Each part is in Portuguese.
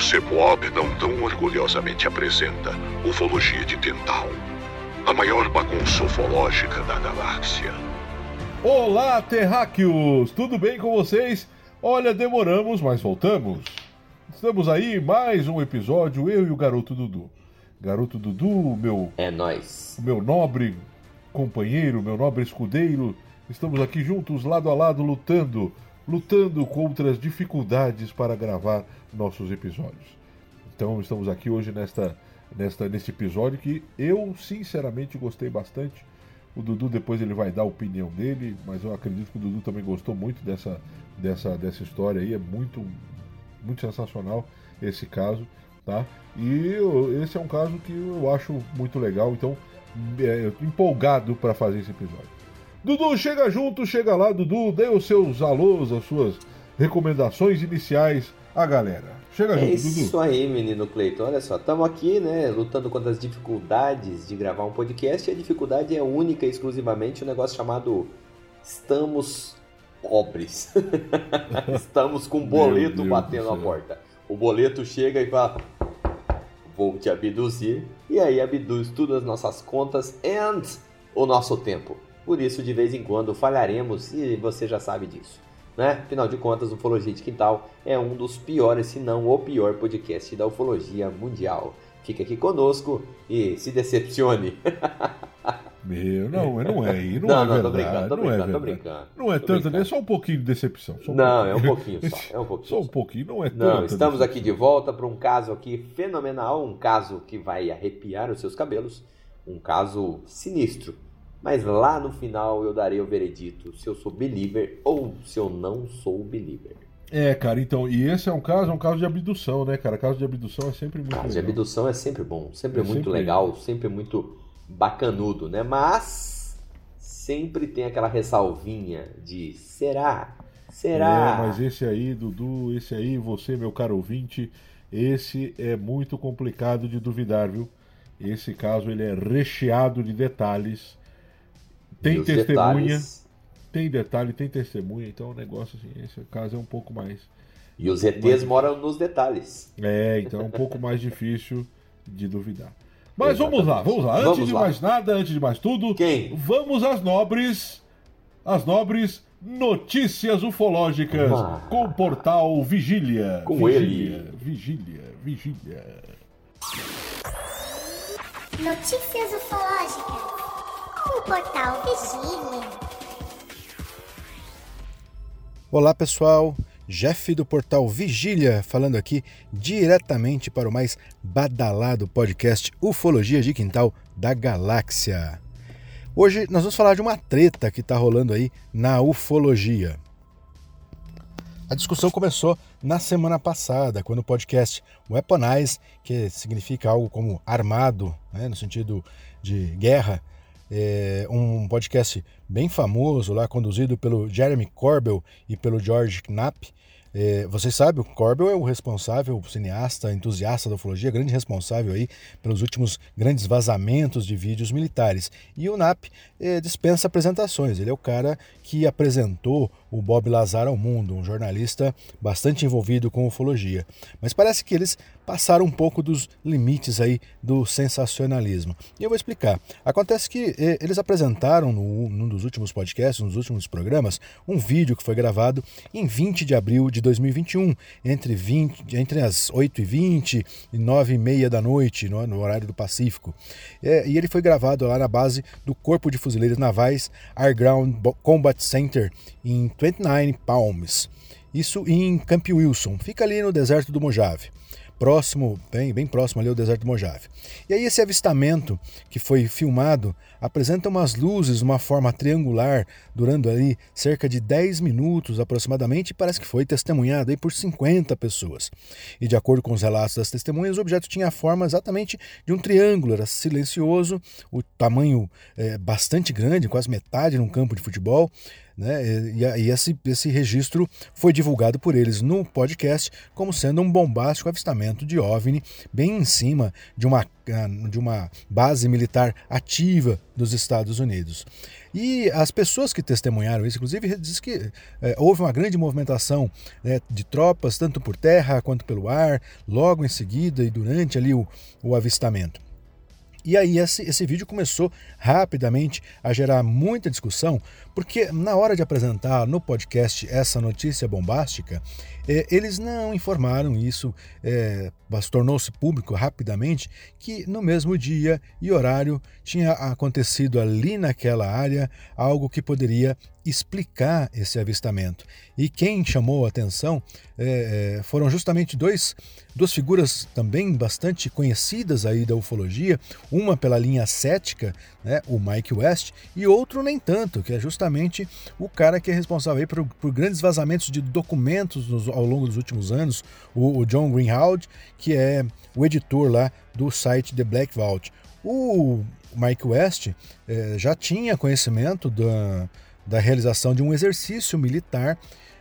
o CEPOB não tão orgulhosamente apresenta Ufologia de Tental, a maior bagunça ufológica da galáxia. Olá, terráqueos! Tudo bem com vocês? Olha, demoramos, mas voltamos. Estamos aí, mais um episódio, eu e o garoto Dudu. Garoto Dudu, meu. É nós. Meu nobre companheiro, meu nobre escudeiro. Estamos aqui juntos, lado a lado, lutando lutando contra as dificuldades para gravar nossos episódios. Então estamos aqui hoje nesta, nesta, neste episódio que eu sinceramente gostei bastante. O Dudu depois ele vai dar a opinião dele, mas eu acredito que o Dudu também gostou muito dessa, dessa, dessa história aí. É muito, muito sensacional esse caso, tá? E eu, esse é um caso que eu acho muito legal, então é, empolgado para fazer esse episódio. Dudu, chega junto, chega lá, Dudu, dê os seus alôs, as suas recomendações iniciais à galera. Chega é junto, Dudu. É isso aí, menino Cleiton. Olha só, estamos aqui, né, lutando contra as dificuldades de gravar um podcast e a dificuldade é única e exclusivamente um negócio chamado estamos pobres. estamos com um boleto batendo a porta. O boleto chega e fala: Vou te abduzir. E aí abduz todas as nossas contas and o nosso tempo. Por isso, de vez em quando, falharemos e você já sabe disso. Né? Afinal de contas, Ufologia de Quintal é um dos piores, se não o pior podcast da ufologia mundial. Fique aqui conosco e se decepcione. Meu, não, não é aí, não, não, é não, verdade. Tô brincando, tô brincando, não é tô brincando. Não é tanto, é só um pouquinho de decepção. Um não, é um pouquinho só, é um pouquinho. Só um pouquinho, não é tanto. Não, estamos aqui de volta para um caso aqui fenomenal, um caso que vai arrepiar os seus cabelos, um caso sinistro mas lá no final eu darei o veredito se eu sou believer ou se eu não sou believer. É, cara, então, e esse é um caso, é um caso de abdução, né, cara? Caso de abdução é sempre muito caso legal. de abdução é sempre bom, sempre é muito sempre legal, sempre muito bacanudo, né? Mas sempre tem aquela ressalvinha de será? Será? É, mas esse aí, Dudu, esse aí, você, meu caro ouvinte, esse é muito complicado de duvidar, viu? Esse caso ele é recheado de detalhes tem testemunha, detalhes... tem detalhe, tem testemunha, então o negócio assim, esse caso é um pouco mais. E os ETs moram nos detalhes. É, então é um pouco mais difícil de duvidar. Mas Exatamente. vamos lá, vamos lá. Antes vamos de lá. mais nada, antes de mais tudo, Quem? vamos às nobres, as nobres notícias ufológicas ah. com o portal Vigília. Com Vigília, ele. Vigília, Vigília. Notícias ufológicas o portal Vigília. Olá pessoal, Jeff do portal Vigília falando aqui diretamente para o mais badalado podcast Ufologia de Quintal da Galáxia. Hoje nós vamos falar de uma treta que está rolando aí na ufologia. A discussão começou na semana passada, quando o podcast Weaponize, que significa algo como armado, né, no sentido de guerra, é um podcast bem famoso lá, conduzido pelo Jeremy Corbell e pelo George Knapp. É, vocês sabem, o Corbell é o responsável, o cineasta, entusiasta da ufologia, grande responsável aí pelos últimos grandes vazamentos de vídeos militares. E o Knapp é, dispensa apresentações, ele é o cara que apresentou o Bob Lazar ao mundo, um jornalista bastante envolvido com ufologia. Mas parece que eles passaram um pouco dos limites aí do sensacionalismo. E eu vou explicar. Acontece que eh, eles apresentaram no, num dos últimos podcasts, nos últimos programas, um vídeo que foi gravado em 20 de abril de 2021, entre, 20, entre as 8h20 e 9h30 da noite, no, no horário do Pacífico. É, e ele foi gravado lá na base do Corpo de Fuzileiros Navais Air Ground Center em 29 Palms. Isso em Camp Wilson, fica ali no deserto do Mojave próximo, bem, bem próximo ali ao deserto do Mojave. E aí esse avistamento que foi filmado apresenta umas luzes uma forma triangular, durando ali cerca de 10 minutos aproximadamente, e parece que foi testemunhado aí por 50 pessoas. E de acordo com os relatos das testemunhas, o objeto tinha a forma exatamente de um triângulo, era silencioso, o tamanho é, bastante grande, quase metade num campo de futebol, né? E, e esse, esse registro foi divulgado por eles no podcast como sendo um bombástico avistamento de OVNI bem em cima de uma, de uma base militar ativa dos Estados Unidos. E as pessoas que testemunharam isso, inclusive, diz que é, houve uma grande movimentação né, de tropas, tanto por terra quanto pelo ar, logo em seguida e durante ali o, o avistamento. E aí esse, esse vídeo começou rapidamente a gerar muita discussão, porque na hora de apresentar no podcast essa notícia bombástica, é, eles não informaram isso, é, tornou-se público rapidamente que no mesmo dia e horário tinha acontecido ali naquela área algo que poderia explicar esse avistamento. E quem chamou a atenção é, foram justamente dois, duas figuras também bastante conhecidas aí da ufologia, uma pela linha cética, né, o Mike West, e outro nem tanto, que é justamente o cara que é responsável por, por, grandes vazamentos de documentos nos, ao longo dos últimos anos, o, o John Greenhalgh, que é o editor lá do site The Black Vault. O Mike West é, já tinha conhecimento da da realização de um exercício militar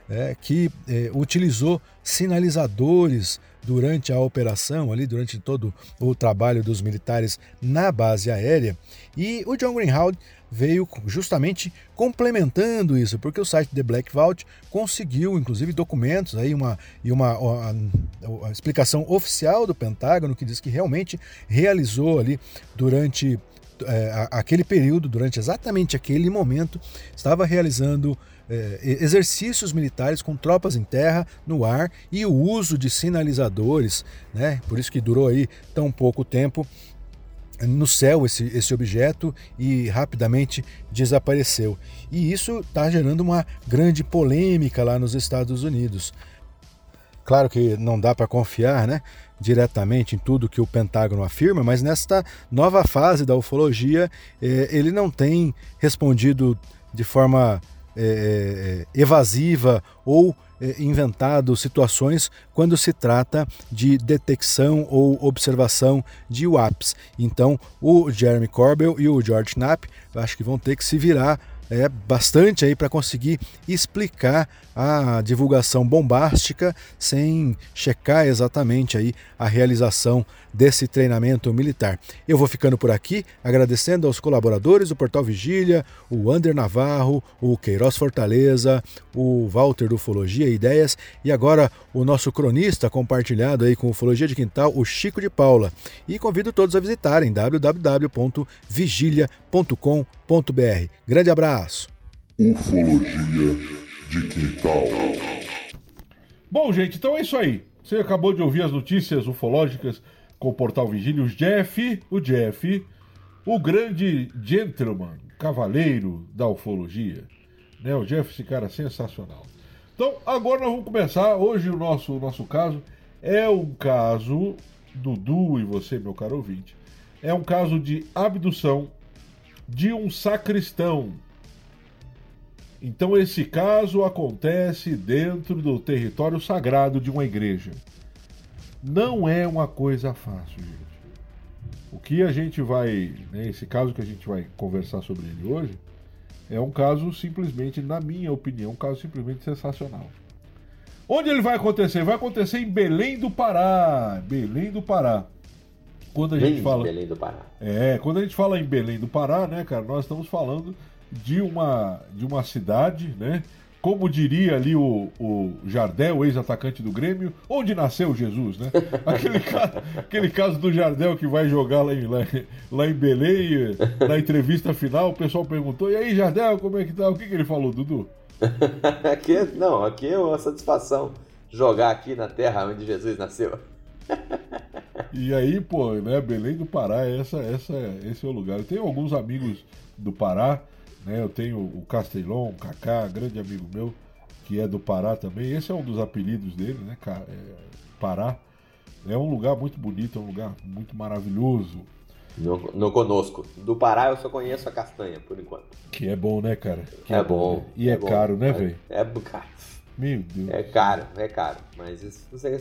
é, que é, utilizou sinalizadores durante a operação, ali durante todo o trabalho dos militares na base aérea. E o John Greenhalgh veio justamente complementando isso, porque o site The Black Vault conseguiu, inclusive, documentos aí uma, e uma, uma, uma explicação oficial do Pentágono que diz que realmente realizou ali durante é, aquele período, durante exatamente aquele momento, estava realizando é, exercícios militares com tropas em terra, no ar e o uso de sinalizadores, né? Por isso que durou aí tão pouco tempo no céu esse, esse objeto e rapidamente desapareceu. E isso está gerando uma grande polêmica lá nos Estados Unidos. Claro que não dá para confiar, né? diretamente em tudo que o Pentágono afirma, mas nesta nova fase da ufologia eh, ele não tem respondido de forma eh, evasiva ou eh, inventado situações quando se trata de detecção ou observação de UAPs. Então, o Jeremy Corbell e o George Knapp acho que vão ter que se virar é, bastante aí para conseguir explicar a divulgação bombástica sem checar exatamente aí a realização desse treinamento militar. Eu vou ficando por aqui, agradecendo aos colaboradores do Portal Vigília, o Ander Navarro, o Queiroz Fortaleza, o Walter do Ufologia e Ideias e agora o nosso cronista compartilhado aí com Ufologia de Quintal, o Chico de Paula. E convido todos a visitarem www.vigilia.com.br. Grande abraço. Ufologia de Quintal. Bom, gente, então é isso aí. Você acabou de ouvir as notícias ufológicas com o portal Vigília, o Jeff, o Jeff, o grande gentleman, cavaleiro da ufologia. Né? O Jeff, esse cara sensacional. Então, agora nós vamos começar. Hoje o nosso, o nosso caso é um caso, Dudu e você, meu caro ouvinte, é um caso de abdução de um sacristão. Então, esse caso acontece dentro do território sagrado de uma igreja. Não é uma coisa fácil, gente. O que a gente vai. Né, esse caso que a gente vai conversar sobre ele hoje é um caso simplesmente, na minha opinião, um caso simplesmente sensacional. Onde ele vai acontecer? Vai acontecer em Belém do Pará. Belém do Pará. Quando a gente fala. Belém do Pará. É, quando a gente fala em Belém do Pará, né, cara, nós estamos falando de uma, de uma cidade, né? como diria ali o, o Jardel, ex-atacante do Grêmio, onde nasceu Jesus, né? Aquele, caso, aquele caso do Jardel que vai jogar lá em, lá, lá em Belém, na entrevista final, o pessoal perguntou, e aí, Jardel, como é que tá? O que, que ele falou, Dudu? aqui, não, aqui é uma satisfação jogar aqui na terra onde Jesus nasceu. E aí, pô, né, Belém do Pará, essa, essa, esse é o lugar. Eu tenho alguns amigos do Pará, né? Eu tenho o Castelão, o Kaká, grande amigo meu, que é do Pará também. Esse é um dos apelidos dele, né? É, Pará. É um lugar muito bonito, é um lugar muito maravilhoso. No, no conosco. Do Pará eu só conheço a castanha, por enquanto. Que é bom, né, cara? Que é, é bom. Né? E é, é caro, bom. né, velho? É, é caro. Meu Deus. É caro, é caro. Mas isso, você,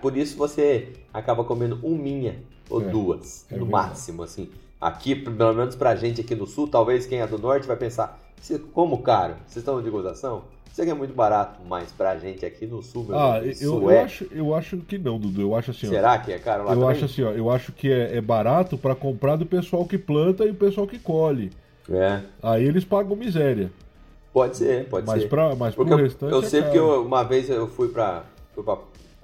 por isso você acaba comendo um minha ou é, duas, é no verdade. máximo, assim. Aqui, pelo menos pra gente aqui no sul, talvez quem é do norte vai pensar, como caro? Vocês estão de gozação? Isso aqui é muito barato, mas pra gente aqui no sul, meu Ah, eu, eu, é... acho, eu acho que não, Dudu. Eu acho assim, Será ó, que é caro lá Eu também? acho assim, ó, eu acho que é, é barato para comprar do pessoal que planta e o pessoal que colhe. É. Aí eles pagam miséria. Pode ser, pode mas ser. Pra, mas porque pro eu, restante. eu é sei caro. porque eu- uma vez eu fui pra, fui pra.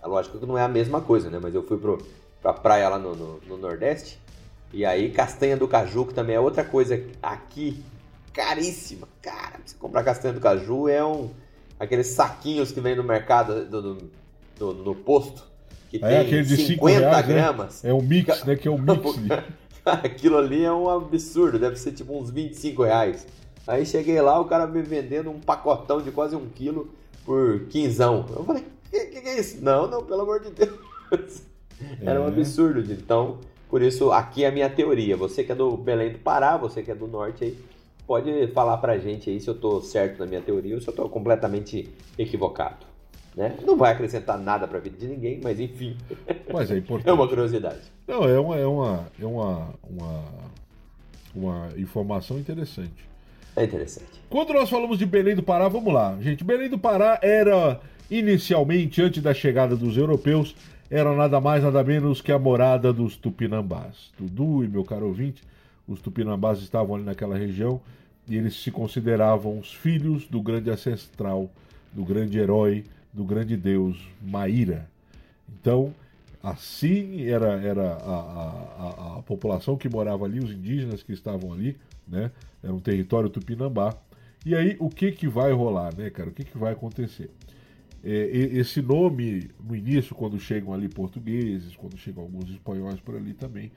Lógico que não é a mesma coisa, né? Mas eu fui pro, pra praia lá no, no, no Nordeste. E aí, castanha do caju, que também é outra coisa aqui, caríssima. Cara, pra você comprar castanha do caju é um. Aqueles saquinhos que vem no mercado, do, do- no posto, que É tem aquele de 5 50 reais, né? gramas. É um mix, né? Que é um mix. Aquilo ali é um absurdo, deve ser tipo uns 25 reais. Aí cheguei lá, o cara me vendendo um pacotão de quase um quilo por quinzão. Eu falei, que, que, que é isso? Não, não, pelo amor de Deus. Era um É. absurdo. gente. Então, por isso, aqui é a minha teoria. Você que é do Belém do Pará, você que é do norte aí, pode falar pra gente aí se eu tô certo na minha teoria ou se eu tô completamente equivocado. Né? Não vai acrescentar nada pra vida de ninguém, mas enfim, Mas é importante. é uma curiosidade. Não, é uma, é uma, é uma, uma, uma informação interessante. É interessante. Quando nós falamos de Belém do Pará, vamos lá, gente. Belém do Pará era, inicialmente, antes da chegada dos europeus, era nada mais, nada menos que a morada dos tupinambás. Dudu e meu caro ouvinte, os tupinambás estavam ali naquela região e eles se consideravam os filhos do grande ancestral, do grande herói, do grande deus Maíra. Então, assim era, era a, a, a, população que morava ali, os indígenas que estavam ali, né? Era um território tupinambá. E aí, o que que vai rolar, né, cara? O que que vai acontecer? É, esse nome, no início, quando chegam ali portugueses, quando chegam alguns espanhóis por ali também,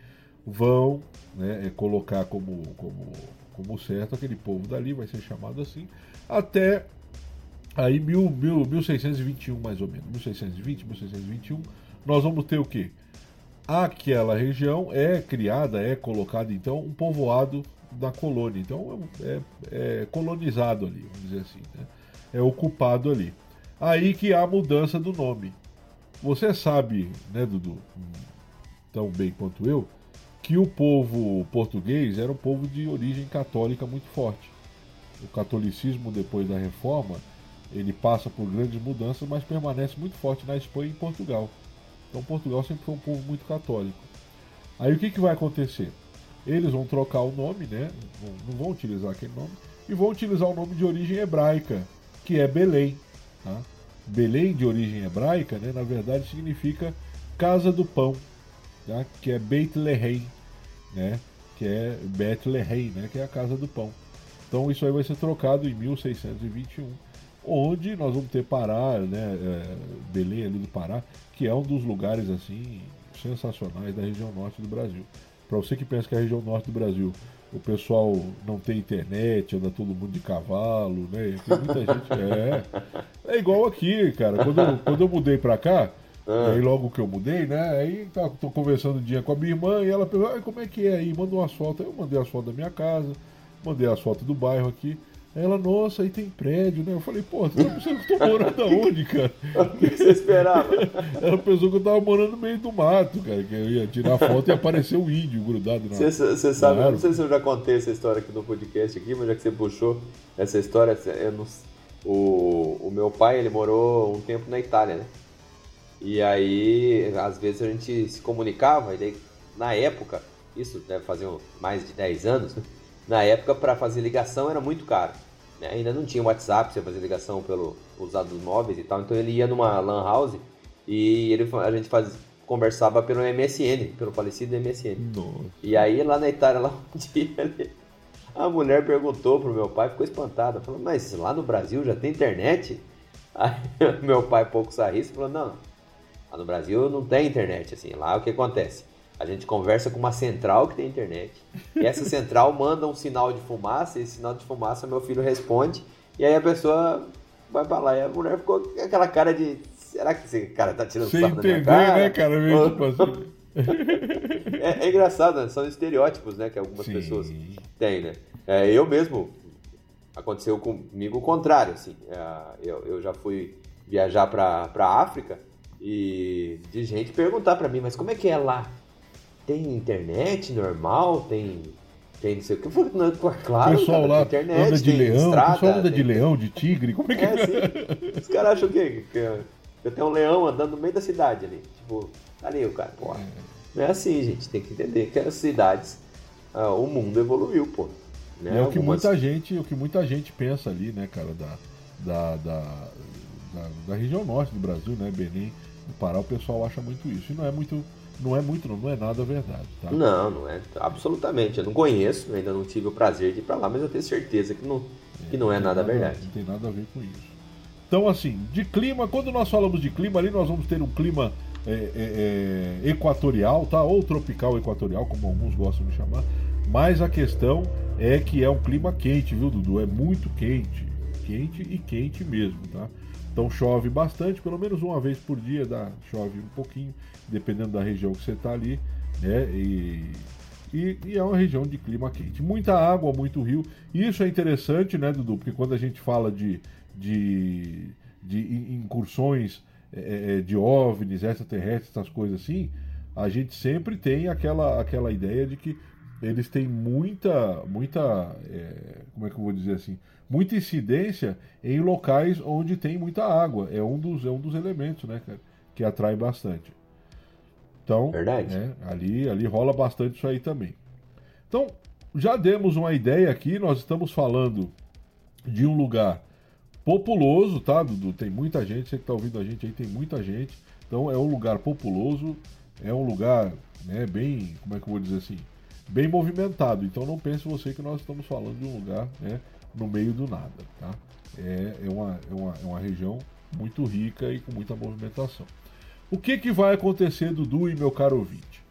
vão né, é, colocar como, como, como certo aquele povo dali, vai ser chamado assim, até aí mil, mil, 1621 mais ou menos, 1620, 1621, nós vamos ter o quê? Aquela região é criada, é colocada então um povoado da colônia, então é, é colonizado ali, vamos dizer assim, né? é ocupado ali. Aí que há a mudança do nome. Você sabe, né, Dudu, tão bem quanto eu, que o povo português era um povo de origem católica muito forte. O catolicismo, depois da reforma, ele passa por grandes mudanças, mas permanece muito forte na Espanha e em Portugal. Então Portugal sempre foi um povo muito católico. Aí o que, que vai acontecer? Eles vão trocar o nome, né? Não- vão utilizar aquele nome, e vão utilizar o nome de origem hebraica, que é Belém. Tá? Belém, de origem hebraica, né? na verdade significa Casa do Pão, tá? que é Beit Lehem, né? que é Bethlehem, né? que é a Casa do Pão. Então isso aí vai ser trocado em 1621, onde nós vamos ter Pará, né? é, Belém ali do Pará, que é um dos lugares assim sensacionais da região norte do Brasil. Para você que pensa que a região norte do Brasil o pessoal não tem internet, anda todo mundo de cavalo, né? Tem muita gente. É, é igual aqui, cara. Quando eu, quando eu mudei pra cá, aí logo que eu mudei, né? Aí tá, tô conversando um dia com a minha irmã e ela perguntou, "Ai, como é que é aí? Manda umas fotos. Aí eu mandei as fotos da minha casa, mandei as fotos do bairro aqui. Aí ela, nossa, aí tem prédio, né? Eu falei, pô, você tá pensando que eu tô morando aonde, cara? O que você esperava? Ela pensou que eu tava morando no meio do mato, cara, que eu ia tirar foto e apareceu o índio grudado na. Você, sabe, eu Claro. não sei se eu já contei essa história aqui no podcast aqui, mas já que você puxou essa história, eu não- o, o meu pai ele morou um tempo na Itália, né? E aí, às vezes a gente se comunicava, e daí, na época, isso deve fazer um- mais de 10 anos, né? na época para fazer ligação era muito caro. Ainda não tinha WhatsApp, você fazer ligação pelo os dados móveis e tal, então ele ia numa lan house e ele, a gente faz, conversava pelo MSN, pelo falecido MSN. Nossa. E aí lá na Itália, lá um dia, ele- a mulher perguntou pro meu pai, ficou espantada, falou, mas lá no Brasil já tem internet? Aí meu pai pouco sarrista falou, não, lá no Brasil não tem internet, assim, lá o que acontece? A gente conversa com uma central que tem internet, e essa central manda um sinal de fumaça, e esse sinal de fumaça meu filho responde, e aí a pessoa vai pra lá, e a mulher ficou com aquela cara de, será que esse cara tá tirando Sem sarro da minha entender, cara? né, cara? Tipo assim. é, é engraçado, né? São estereótipos, né? Que algumas Sim. pessoas têm, né? É, eu mesmo, aconteceu comigo o contrário, assim. É, eu, eu já fui viajar pra, pra África e de gente perguntar pra mim, mas como é que é lá? Tem internet normal? Tem... Tem não sei o que. Eu falei, não, claro, o pessoal cara, lá internet, anda de leão, estrada, o pessoal anda de tem- leão, de tigre, como é que é, sim. Os caras acham que, que eu tenho um leão andando no meio da cidade ali. Tipo, tá ali o cara, pô. Não é assim, gente. Tem que entender que as cidades, ah, o mundo evoluiu, pô. Né? É o que Algumas- muita gente, o que muita gente pensa ali, né, cara, da, da, da, da, da região norte do Brasil, né, Belém, do Pará, o pessoal acha muito isso. E não é muito, não é muito, não, não é nada verdade, tá? Não, não é. Absolutamente. Eu não conheço, ainda não tive o prazer de ir pra lá, mas eu tenho certeza que não, que não é tem nada verdade. Não tem nada a ver com isso. Então, assim, de clima, quando nós falamos de clima ali, nós vamos ter um clima é, é, é, equatorial, tá? Ou tropical equatorial, como alguns gostam de chamar. Mas a questão é que é um clima quente, viu, Dudu? É muito quente. Quente e quente mesmo, tá? Então chove bastante, pelo menos uma vez por dia, dá, chove um pouquinho, dependendo da região que você está ali, né? E, e, e é uma região de clima quente. Muita água, muito rio. E isso é interessante, né, Dudu? Porque quando a gente fala de, de, de in- incursões é, é, de OVNIs, extraterrestres, essas coisas assim, a gente sempre tem aquela, aquela ideia de que eles têm muita, muita, é, como é que eu vou dizer assim, muita incidência em locais onde tem muita água. É um dos, é um dos elementos, né, cara, que atrai bastante. Então, Verdade. né, ali, ali rola bastante isso aí também. Então, já demos uma ideia aqui, nós estamos falando de um lugar populoso, tá, Dudu? Tem muita gente, você que está ouvindo a gente aí, tem muita gente. Então, é um lugar populoso, é um lugar, né, bem, como é que eu vou dizer assim, bem movimentado. Então, não pense você que nós estamos falando de um lugar, né, no meio do nada, tá? É, é, uma, é, uma, é uma região muito rica e com muita movimentação. O que, que vai acontecer, Dudu e meu caro ouvinte?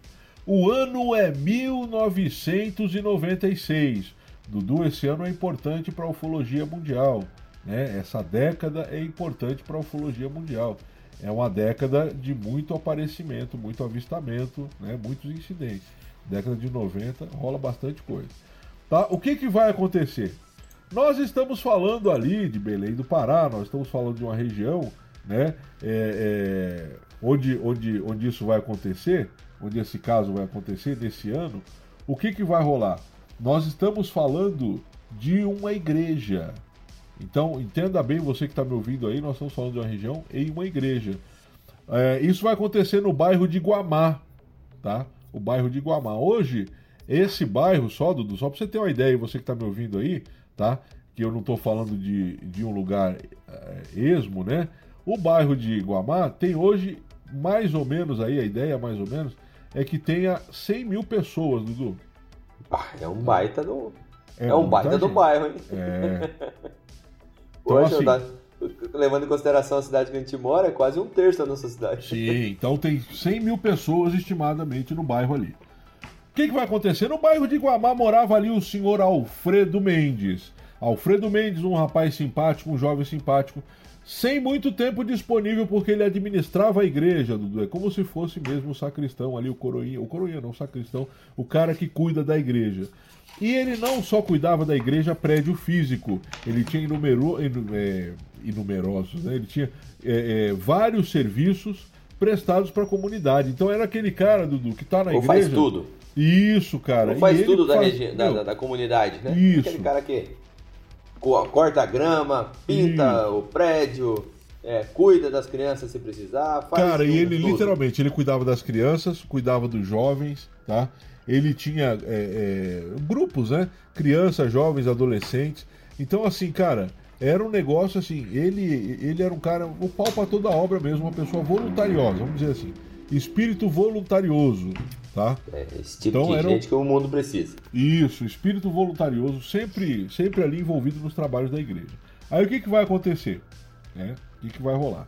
O ano é 1996. Dudu, esse ano é importante para a ufologia mundial. Né? Essa década é importante para a ufologia mundial. É uma década de muito aparecimento, muito avistamento, né? muitos incidentes. Década de 90 rola bastante coisa. Tá? O que, que vai acontecer? Nós estamos falando ali de Belém do Pará, nós estamos falando de uma região né, é, é, onde, onde, onde isso vai acontecer, onde esse caso vai acontecer nesse ano. O que, que vai rolar? Nós estamos falando de uma igreja. Então, entenda bem, você que está me ouvindo aí, nós estamos falando de uma região em uma igreja. É, isso vai acontecer no bairro de Guamá, tá? O bairro de Guamá. Hoje, esse bairro, só, Dudu, só para você ter uma ideia, você que está me ouvindo aí, tá? Que eu não estou falando de, de um lugar é, esmo, né? O bairro de Guamá tem hoje, mais ou menos aí, a ideia mais ou menos, é que tenha 100 mil pessoas, Dudu. Ah, é um baita do. É É, um baita do gente. bairro, hein? É. Então, Hoje, assim- levando em consideração a cidade que a gente mora, é quase um terço da nossa cidade. Sim, então tem 100 mil pessoas estimadamente no bairro ali. O que, que vai acontecer? No bairro de Guamá morava ali o senhor Alfredo Mendes. Alfredo Mendes, um rapaz simpático, um jovem simpático, sem muito tempo disponível porque ele administrava a igreja, Dudu. É como se fosse mesmo o sacristão ali, o coroinha. O coroinha não, o sacristão, o cara que cuida da igreja. E ele não só cuidava da igreja prédio físico, ele tinha inumero, inu- é, inumerosos, né? ele tinha é, é, vários serviços prestados para a comunidade. Então era aquele cara, Dudu, que tá na Ou igreja. faz tudo. Isso, cara. Ou faz E tudo da, faz- regi- da, da- da comunidade, né? Isso. Aquele cara que co- corta a grama, pinta o prédio, é, cuida das crianças se precisar, faz Cara, e tudo, ele tudo. literalmente ele cuidava das crianças, cuidava dos jovens, tá? Ele tinha é, é, grupos, né? Crianças, jovens, adolescentes. Então, assim, cara, era um negócio assim. Ele, ele era um cara, o pau pra toda a obra mesmo, uma pessoa voluntariosa, vamos dizer assim. Espírito voluntarioso, tá? É, esse tipo Então, de era gente que o mundo precisa. Isso, espírito voluntarioso, sempre, sempre ali envolvido nos trabalhos da igreja. Aí o que, que vai acontecer? né? O que, que vai rolar?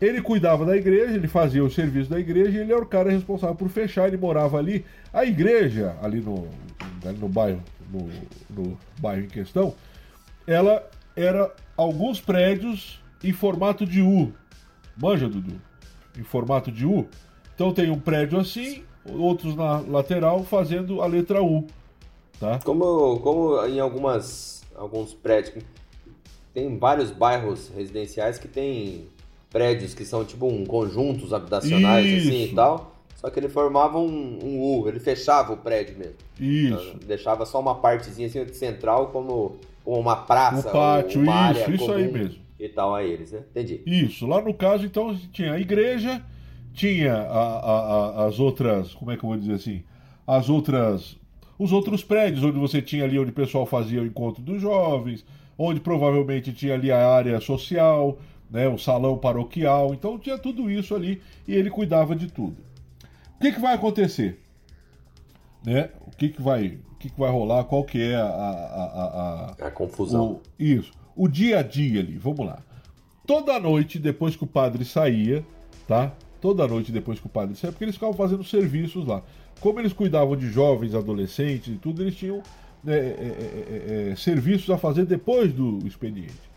Ele cuidava da igreja, ele fazia o serviço da igreja e ele era o cara responsável por fechar, ele morava ali. A igreja, ali no, ali no bairro, no, no bairro em questão, ela era alguns prédios em formato de U. Manja, Dudu? Em formato de U. Então tem um prédio assim, outros na lateral fazendo a letra U. Tá? Como, como em algumas alguns prédios, tem vários bairros residenciais que tem prédios que são tipo um conjuntos habitacionais assim Isso. e tal. Só que ele formava um, um U, ele fechava o prédio mesmo. Isso. Deixava só uma partezinha assim central como, como uma praça, O pátio, uma área isso, isso comum aí mesmo. E tal a eles, né? Entendi. Isso, lá no caso, então, tinha a igreja, tinha a- a- a- as outras, como é que eu vou dizer assim? As outras, os outros prédios, onde você tinha ali onde o pessoal fazia o encontro dos jovens, onde provavelmente tinha ali a área social, né, o salão paroquial, então tinha tudo isso ali e ele cuidava de tudo. O que, que vai acontecer? Né? O que, que vai, o que, que vai rolar? Qual que é a a, a, a, confusão? O, isso, o dia a dia ali. Vamos lá. Toda noite depois que o padre saía, tá? Toda noite depois que o padre saía, porque eles ficavam fazendo serviços lá. Como eles cuidavam de jovens, adolescentes e tudo, eles tinham né, é, é, é, serviços a fazer depois do expediente.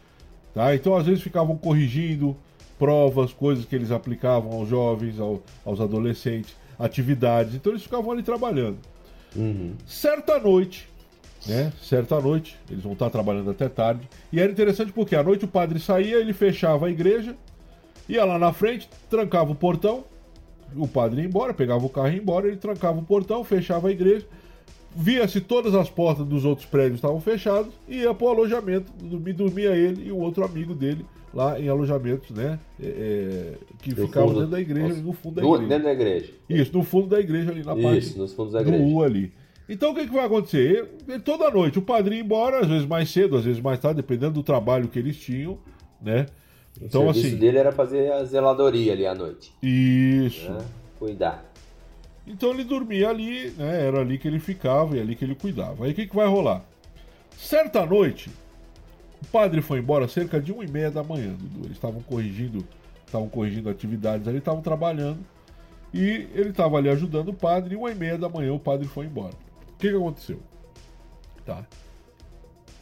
Tá? Então, às vezes, ficavam corrigindo provas, coisas que eles aplicavam aos jovens, ao, aos adolescentes, atividades. Então, eles ficavam ali trabalhando. Uhum. Certa noite, né? Certa noite, eles vão estar trabalhando até tarde. E era interessante porque à noite o padre saía, ele fechava a igreja, ia lá na frente, trancava o portão, o padre ia embora, pegava o carro e ia embora, ele trancava o portão, fechava a igreja, via se todas as portas dos outros prédios estavam fechadas e ia para o alojamento, dormia, dormia ele e o outro amigo dele lá em alojamentos, né? É, é que no ficavam fundo, dentro da igreja, no fundo da igreja. Dentro da igreja. Isso, no fundo da igreja ali na Isso, parte nos fundos da do igreja. U ali. Então o que, que vai acontecer? Ele- ele- toda noite o padrinho ia embora, às vezes mais cedo, às vezes mais tarde, dependendo do trabalho que eles tinham, né? Então o serviço assim, dele era fazer a zeladoria ali à noite. isso. Né? Cuidar. Então ele dormia ali, né? Era ali que ele ficava e ali que ele cuidava. Aí o que, que vai rolar? Certa noite, o padre foi embora cerca de uma e meia da manhã. Eles estavam corrigindo, estavam corrigindo atividades ali, estavam trabalhando. E ele estava ali ajudando o padre, e uma e meia da manhã o padre foi embora. O que, que aconteceu? Tá.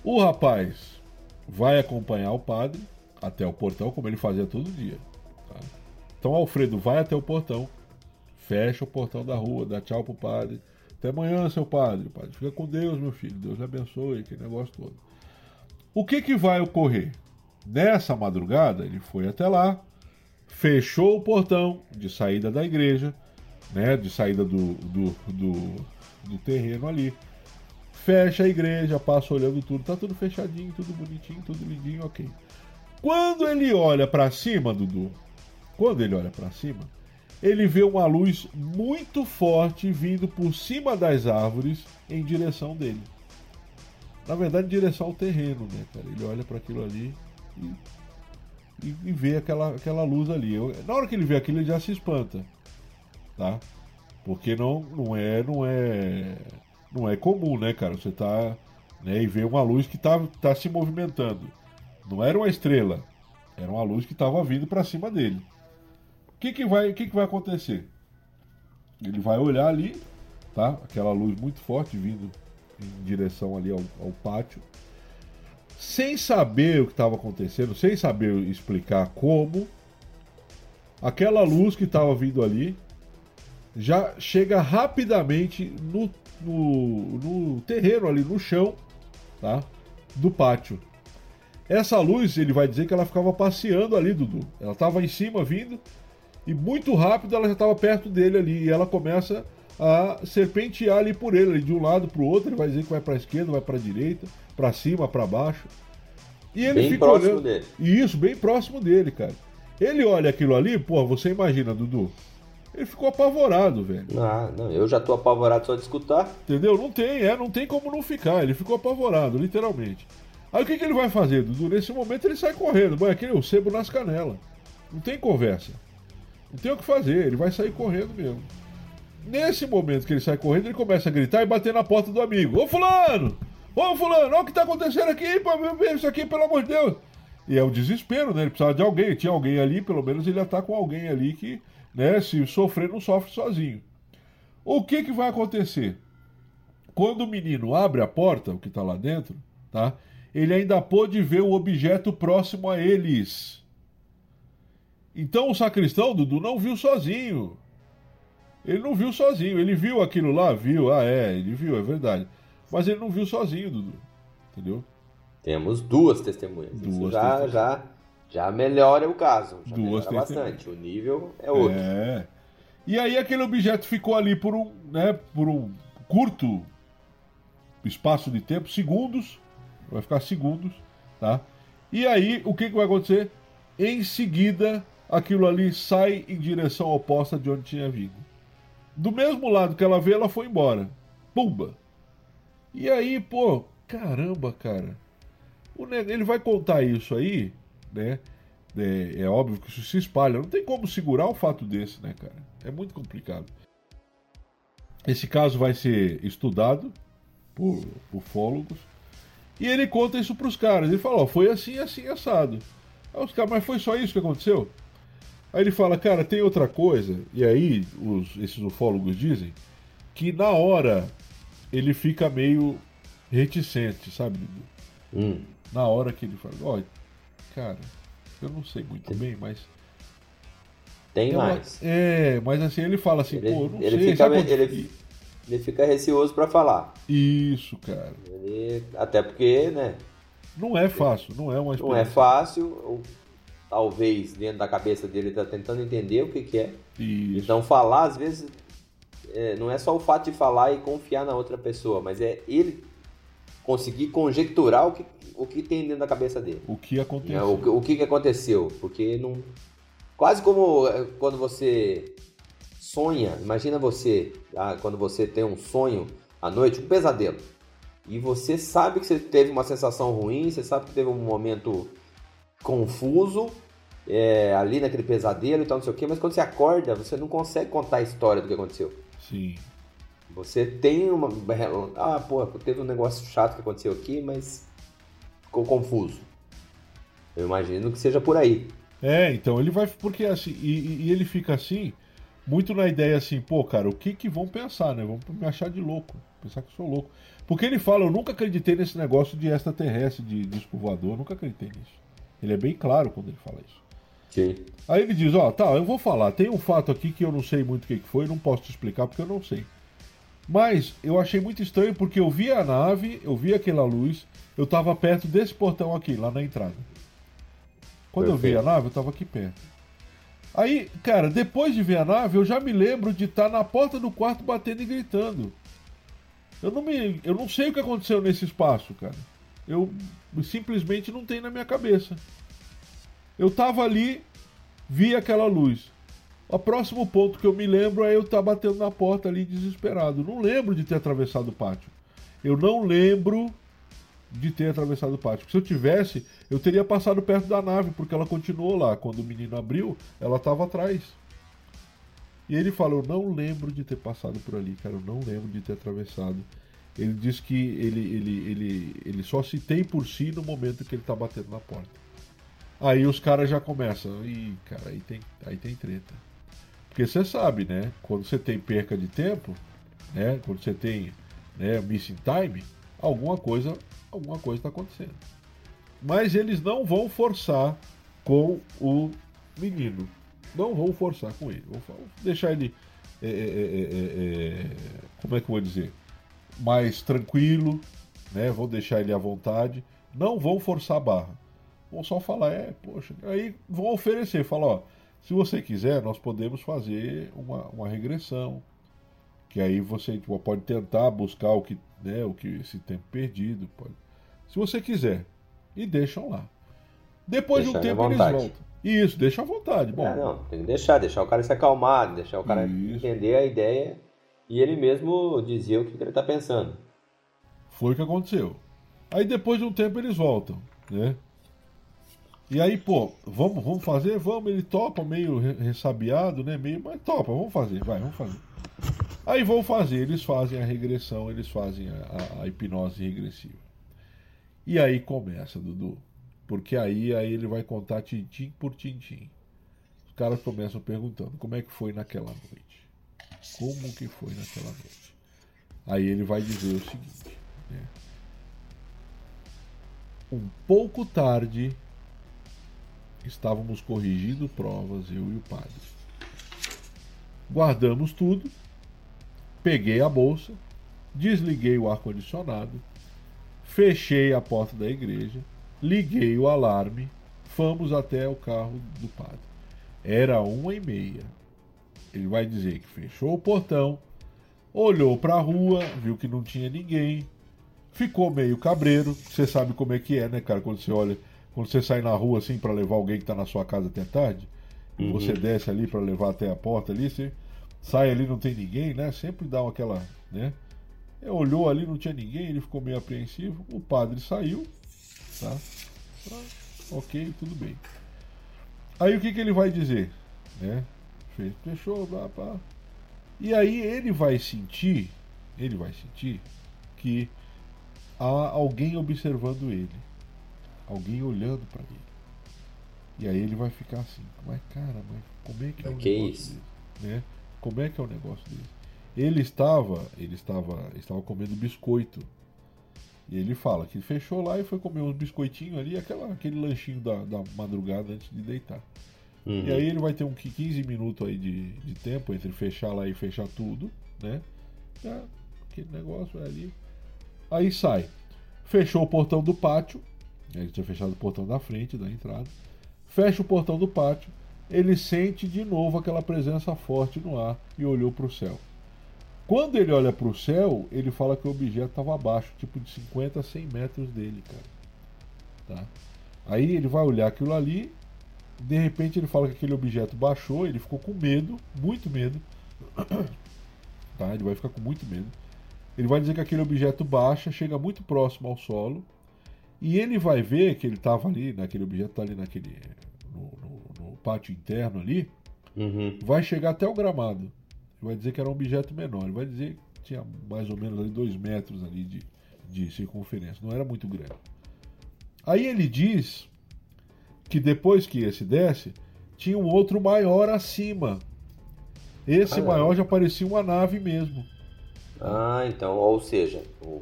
O rapaz vai acompanhar o padre até o portão, como ele fazia todo dia. tá? Então Alfredo vai até o portão, fecha o portão da rua, dá tchau pro padre. Até amanhã, seu padre. Padre fica com Deus, meu filho. Deus lhe abençoe, aquele negócio todo. O que, que vai ocorrer? Nessa madrugada, ele foi até lá, fechou o portão de saída da igreja, né? De saída do, do, do, do terreno ali. Fecha a igreja, passa olhando tudo, tá tudo fechadinho, tudo bonitinho, tudo lindinho, ok. Quando ele olha pra cima, Dudu, quando ele olha pra cima, ele vê uma luz muito forte vindo por cima das árvores em direção dele. Na verdade, em direção ao terreno, né, cara? Ele olha para aquilo ali e, e, e vê aquela, aquela luz ali. Eu- na hora que ele vê aquilo, ele já se espanta, tá? Porque não, não é, não é, não é comum, né, cara? Você tá, né, e vê uma luz que tá, tá se movimentando. Não era uma estrela, era uma luz que estava vindo para cima dele. O que, que, vai, que, que vai acontecer? Ele vai olhar ali, tá? Aquela luz muito forte vindo em direção ali ao, ao pátio. Sem saber o que estava acontecendo, sem saber explicar como, aquela luz que estava vindo ali já chega rapidamente no, no, no terreno ali, no chão, tá? Do pátio. Essa luz, ele vai dizer que ela ficava passeando ali, Dudu. Ela estava em cima vindo e muito rápido ela já estava perto dele ali. E ela começa a serpentear ali por ele, ali, de um lado para o outro. Ele vai dizer que vai para a esquerda, vai para a direita, para cima, para baixo. E ele Bem fica próximo olhando. dele. Isso, bem próximo dele, cara. Ele olha aquilo ali, pô, você imagina, Dudu. Ele ficou apavorado, velho. Ah, não, eu já tô apavorado só de escutar. Entendeu? Não tem, é, não tem como não ficar. Ele ficou apavorado, literalmente. Aí o que, que ele vai fazer, Dudu? Nesse momento ele sai correndo, põe aquele o sebo nas canelas. Não tem conversa. Não tem o que fazer, ele vai sair correndo mesmo. Nesse momento que ele sai correndo, ele começa a gritar e bater na porta do amigo. Ô fulano! Ô fulano, olha o que tá acontecendo aqui, pô, isso aqui, pelo amor de Deus. E é o desespero, né? Ele precisava de alguém, tinha alguém ali, pelo menos ele ia estar com alguém ali que, né, se sofrer, não sofre sozinho. O que que vai acontecer? Quando o menino abre a porta, o que está lá dentro, tá? Ele ainda pôde ver o objeto próximo a eles. Então o sacristão, Dudu, não viu sozinho. Ele não viu sozinho. Ele viu aquilo lá, viu. Ah, é, ele viu, é verdade. Mas ele não viu sozinho, Dudu. Entendeu? Temos duas testemunhas. Isso Duas já, testemunhas. já, já melhora o caso. Já Duas melhora testemunhas. bastante. O nível é outro. É. E aí aquele objeto ficou ali por um, né, por um curto espaço de tempo, segundos, vai ficar segundos, tá? E aí o que, que vai acontecer? Em seguida, aquilo ali sai em direção oposta de onde tinha vindo. Do mesmo lado que ela veio, ela foi embora. Pumba! E aí, pô, caramba, cara. Ele vai contar isso aí, né? É, é, óbvio que isso se espalha. Não tem como segurar um fato desse, né, cara? É muito complicado. Esse caso vai ser estudado por ufólogos. E ele conta isso para os caras. Ele fala: Ó, foi assim, assim, assado. Aí os caras, mas foi só isso que aconteceu? Aí ele fala: Cara, tem outra coisa. E aí os, esses ufólogos dizem que na hora ele fica meio reticente, sabe? Hum. Na hora que ele fala: Ó, cara, eu não sei muito bem, mas. Tem mais. É, mas assim, ele fala assim, ele, pô, não ele sei. Fica, ele, ele fica receoso para falar. Isso, cara. Ele, até porque, né? Não é fácil, não é uma Não é fácil, talvez dentro da cabeça dele tá tentando entender o que, que é. Isso. Então falar, às vezes, é, não é só o fato de falar e confiar na outra pessoa, mas é ele conseguir conjecturar o que, o que tem dentro da cabeça dele. O que aconteceu. O, o que, que aconteceu. Porque não. Quase como é, quando você sonha, imagina você, ah, quando você tem um sonho à noite, um pesadelo. E você sabe que você teve uma sensação ruim, você sabe que teve um momento confuso é, ali naquele pesadelo e tal, não sei o quê, mas quando você acorda, você não consegue contar a história do que aconteceu. Sim. Você tem uma. Ah, pô, teve um negócio chato que aconteceu aqui, mas ficou confuso. Eu imagino que seja por aí. É, então ele vai. Porque assim. E, e ele fica assim, muito na ideia assim, pô, cara, o que que vão pensar, né? Vão me achar de louco. Pensar que eu sou louco. Porque ele fala, eu nunca acreditei nesse negócio de extraterrestre, de disco voador, nunca acreditei nisso. Ele é bem claro quando ele fala isso. Sim. Aí ele diz, ó, tá, eu vou falar, tem um fato aqui que eu não sei muito o que foi, não posso te explicar porque eu não sei. Mas eu achei muito estranho porque eu vi a nave, eu vi aquela luz, eu estava perto desse portão aqui, lá na entrada. Quando Perfeito. eu vi a nave, eu estava aqui perto. Aí, cara, depois de ver a nave, eu já me lembro de estar tá na porta do quarto batendo e gritando. Eu não me, eu não sei o que aconteceu nesse espaço, cara. Eu simplesmente não tem na minha cabeça. Eu tava ali, vi aquela luz. O próximo ponto que eu me lembro é eu estar tá batendo na porta ali desesperado. Não lembro de ter atravessado o pátio. Eu não lembro de ter atravessado o pátio. Se eu tivesse, eu teria passado perto da nave, porque ela continuou lá. Quando o menino abriu, ela estava atrás. E ele fala: Eu não lembro de ter passado por ali, cara. Eu não lembro de ter atravessado. Ele diz que ele, ele, ele, ele só se tem por si no momento que ele está batendo na porta. Aí os caras já começam. Ih, cara, aí tem, aí tem treta. Porque você sabe, né? Quando você tem perca de tempo, né? Quando você tem né, missing time, alguma coisa alguma coisa está acontecendo. Mas eles não vão forçar com o menino. Não vão forçar com ele. Vão deixar ele. É é, é, é, é, como é que eu vou dizer? Mais tranquilo, né? Vão deixar ele à vontade. Não vão forçar a barra. Vão só falar, é, poxa. Aí vão oferecer, falar, ó se você quiser, nós podemos fazer uma, uma regressão, que aí você tipo, pode tentar buscar o que, né, o que esse tempo perdido, pode. Se você quiser, e deixam lá. Depois deixa de um tempo eles voltam. Isso, deixa à vontade. Bom, é, não, tem que deixar, deixar o cara se acalmar, deixar o cara isso. entender a ideia e ele mesmo dizia o que ele está pensando. Foi o que aconteceu. Aí depois de um tempo eles voltam, né? E aí, pô, vamos, vamos fazer? Vamos, ele topa, meio ressabiado, né? Meio, mas topa, vamos fazer, vai, vamos fazer. Aí vão fazer, eles fazem a regressão, eles fazem a, a hipnose regressiva. E aí começa, Dudu. Porque aí, aí ele vai contar tintim por tintim. Os caras começam perguntando como é que foi naquela noite. Como que foi naquela noite? Aí ele vai dizer o seguinte, né? Um pouco tarde Estávamos corrigindo provas, eu e o padre. Guardamos tudo, peguei a bolsa, desliguei o ar-condicionado, fechei a porta da igreja, liguei o alarme, fomos até o carro do padre. Era uma e meia. Ele vai dizer que fechou o portão, olhou para a rua, viu que não tinha ninguém, ficou meio cabreiro. Você sabe como é que é, né, cara? Quando você olha quando você sai na rua assim para levar alguém que está na sua casa até tarde, uhum. você desce ali para levar até a porta ali, você sai ali não tem ninguém, né? Sempre dá aquela, né? Ele olhou ali, não tinha ninguém, ele ficou meio apreensivo. O padre saiu, tá? Ah, ok, tudo bem. Aí o que, que ele vai dizer? Né? Fechou, blá, blá. E aí ele vai sentir, ele vai sentir que há alguém observando ele, alguém olhando para ele. E aí ele vai ficar assim, mas cara, mas como é que é o que negócio isso? dele? Né? Como é que é o negócio dele? Ele estava, ele estava, estava comendo biscoito. E ele fala que fechou lá e foi comer uns biscoitinhos ali, aquela, aquele lanchinho da, da madrugada antes de deitar. Uhum. E aí ele vai ter um 15 minutos aí de, de tempo entre fechar lá e fechar tudo, né? É, aquele negócio ali. Aí sai. Fechou o portão do pátio. Ele tinha fechado o portão da frente, da entrada. Fecha o portão do pátio. Ele sente de novo aquela presença forte no ar e olhou para o céu. Quando ele olha para o céu, ele fala que o objeto estava abaixo, tipo de 50 a 100 metros dele, cara. Tá? Aí ele vai olhar aquilo ali, de repente ele fala que aquele objeto baixou, ele ficou com medo, muito medo. Tá? Ele vai ficar com muito medo. Ele vai dizer que aquele objeto baixa, chega muito próximo ao solo, e ele vai ver que ele estava ali, naquele objeto está ali naquele no, no, no pátio interno ali, Uhum. vai chegar até o gramado. Ele vai dizer que era um objeto menor. Ele vai dizer que tinha mais ou menos ali dois metros ali de, de circunferência. Não era muito grande. Aí ele diz que depois que esse desce, tinha um outro maior acima. Esse Caramba. maior já parecia uma nave mesmo. Ah, então, ou seja, o,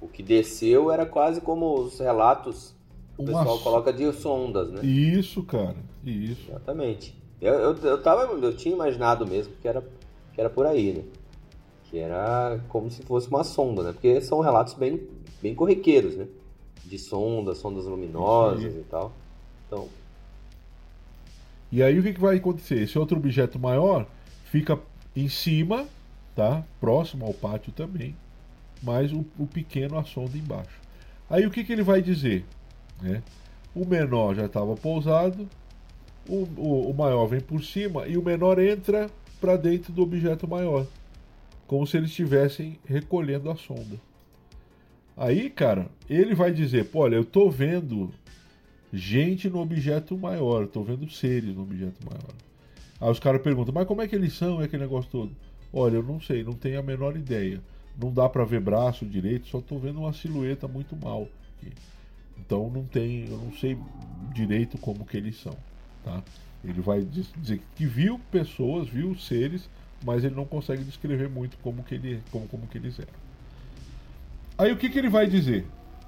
o que desceu era quase como os relatos que o Uma pessoal coloca de sondas, né? Isso, cara. Isso. Exatamente. Eu, eu, eu, tava, eu tinha imaginado mesmo que era, que era por aí, né? Que era como se fosse uma sonda, né? Porque são relatos bem, bem corriqueiros, né? De sondas, sondas luminosas e tal. Então, E aí o que, que vai acontecer? Esse outro objeto maior fica em cima, tá? Próximo ao pátio também, mas o, o pequeno sonda embaixo. Aí o que, que ele vai dizer? Né? O menor já estava pousado, o, o, o maior vem por cima e o menor entra para dentro do objeto maior, como se eles estivessem recolhendo a sonda. Aí, cara, ele vai dizer: pô, olha, eu tô vendo gente no objeto maior, tô vendo seres no objeto maior. Aí os caras perguntam, mas como é que eles são, e aquele negócio todo? Olha, eu não sei, não tenho a menor ideia. Não dá pra ver braço direito, só tô vendo uma silhueta muito mal. aqui. Então não tem, eu não sei direito como que eles são, tá? Ele vai diz- dizer que viu pessoas, viu seres, mas ele não consegue descrever muito como que, ele, como, como que eles eram. Aí o que, que ele vai dizer?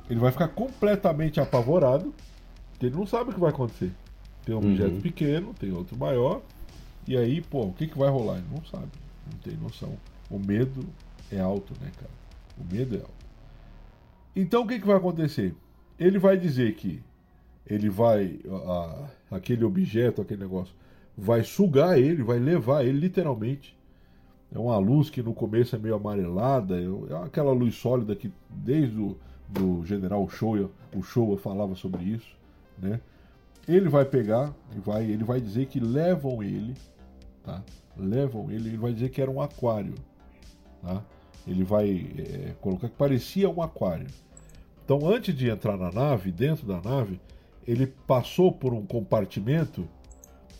Ele vai ficar completamente apavorado, porque ele não sabe o que vai acontecer. Tem um Uhum. objeto pequeno, tem outro maior, e aí, pô, o que, que vai rolar? Ele não sabe, não tem noção. O medo é alto, né, cara? O medo é alto. Então o que, que vai acontecer? Ele vai dizer que ele vai. a- aquele objeto, aquele negócio, vai sugar ele, vai levar ele literalmente. É uma luz que no começo é meio amarelada, é é aquela luz sólida que desde o do general Showa, o Showa falava sobre isso, né? Ele vai pegar e vai, ele vai dizer que levam ele, tá? Levam ele, ele vai dizer que era um aquário, tá? Ele vai é, colocar que parecia um aquário. Então, antes de entrar na nave, dentro da nave, ele passou por um compartimento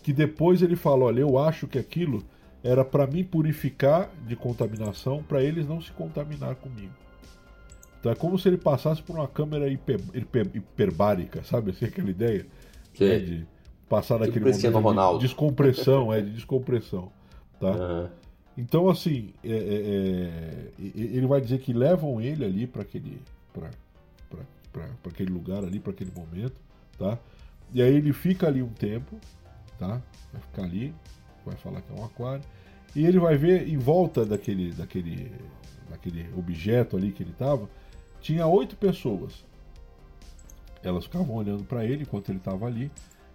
que depois ele fala: Olha, eu acho que aquilo era para me purificar de contaminação, para eles não se contaminar comigo. Então é como se ele passasse por uma câmera hiper, hiper- hiperbárica, sabe? Assim, aquela ideia né, de passar Tipo naquele momento Ronaldo. de descompressão, é de descompressão, tá? aham. Então, assim, é, é, é, ele vai dizer que levam ele ali para aquele, pra, pra, pra, pra aquele lugar ali, para aquele momento, tá? E aí ele fica ali um tempo, tá? Vai ficar ali, vai falar que é um aquário, e ele vai ver em volta daquele, daquele, daquele objeto ali que ele estava, tinha oito pessoas. Elas ficavam olhando para ele enquanto ele estava ali.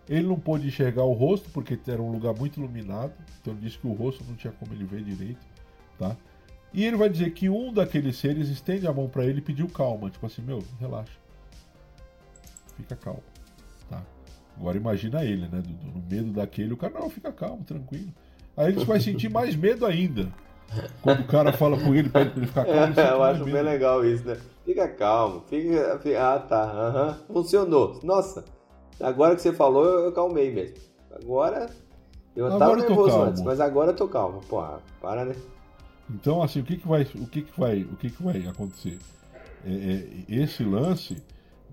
Ele não pôde enxergar o rosto porque era um lugar muito iluminado, então disse que o rosto não tinha como ele ver direito, tá? E ele vai dizer que um daqueles seres estende a mão para ele e pediu calma, tipo assim, meu, relaxa. Fica calmo, tá? Agora imagina ele, né, no medo daquele, o cara não, fica calmo, tranquilo. Aí ele vai sentir mais medo ainda. Quando o cara fala com ele, pede pra ele ficar calmo. É, eu acho bem legal isso, né? Fica calmo, fica. fica ah, tá. Uhum. Funcionou. Nossa, agora que você falou, eu calmei mesmo. Agora. Eu agora tava nervoso antes, mas agora eu tô calmo. Pô, para, né? Então, assim, o que que vai, o que que vai, o que que vai acontecer? É, é, esse lance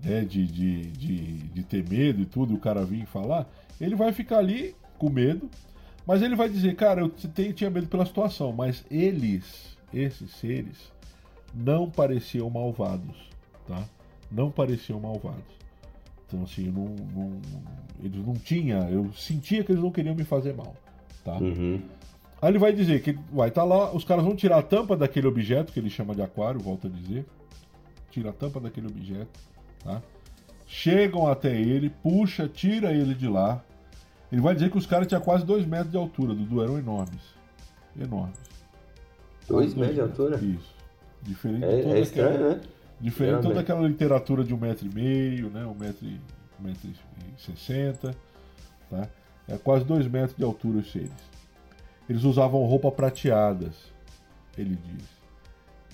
né, de, de, de, de ter medo e tudo, o cara vir falar, ele vai ficar ali com medo, mas ele vai dizer, cara, eu tinha medo pela situação, mas eles, esses seres, não pareciam malvados, tá? Não pareciam malvados. Então, assim, não, não, eles não tinham, eu sentia que eles não queriam me fazer mal, tá? Uhum. Aí ele vai dizer que vai estar tá lá, os caras vão tirar a tampa daquele objeto que ele chama de aquário, volta a dizer. Tira a tampa daquele objeto, tá? Chegam até ele, puxa, tira ele de lá. Ele vai dizer que os caras tinham quase 2 metros de altura, Dudu, eram enormes. Enormes. 2 metros de altura? Isso. Diferente é, toda é estranho, aquela, né? Diferente de toda aquela literatura de um metro e meio, né? Um metro, um metro e tá? É quase 2 metros de altura os seres. Eles usavam roupa prateadas, ele diz.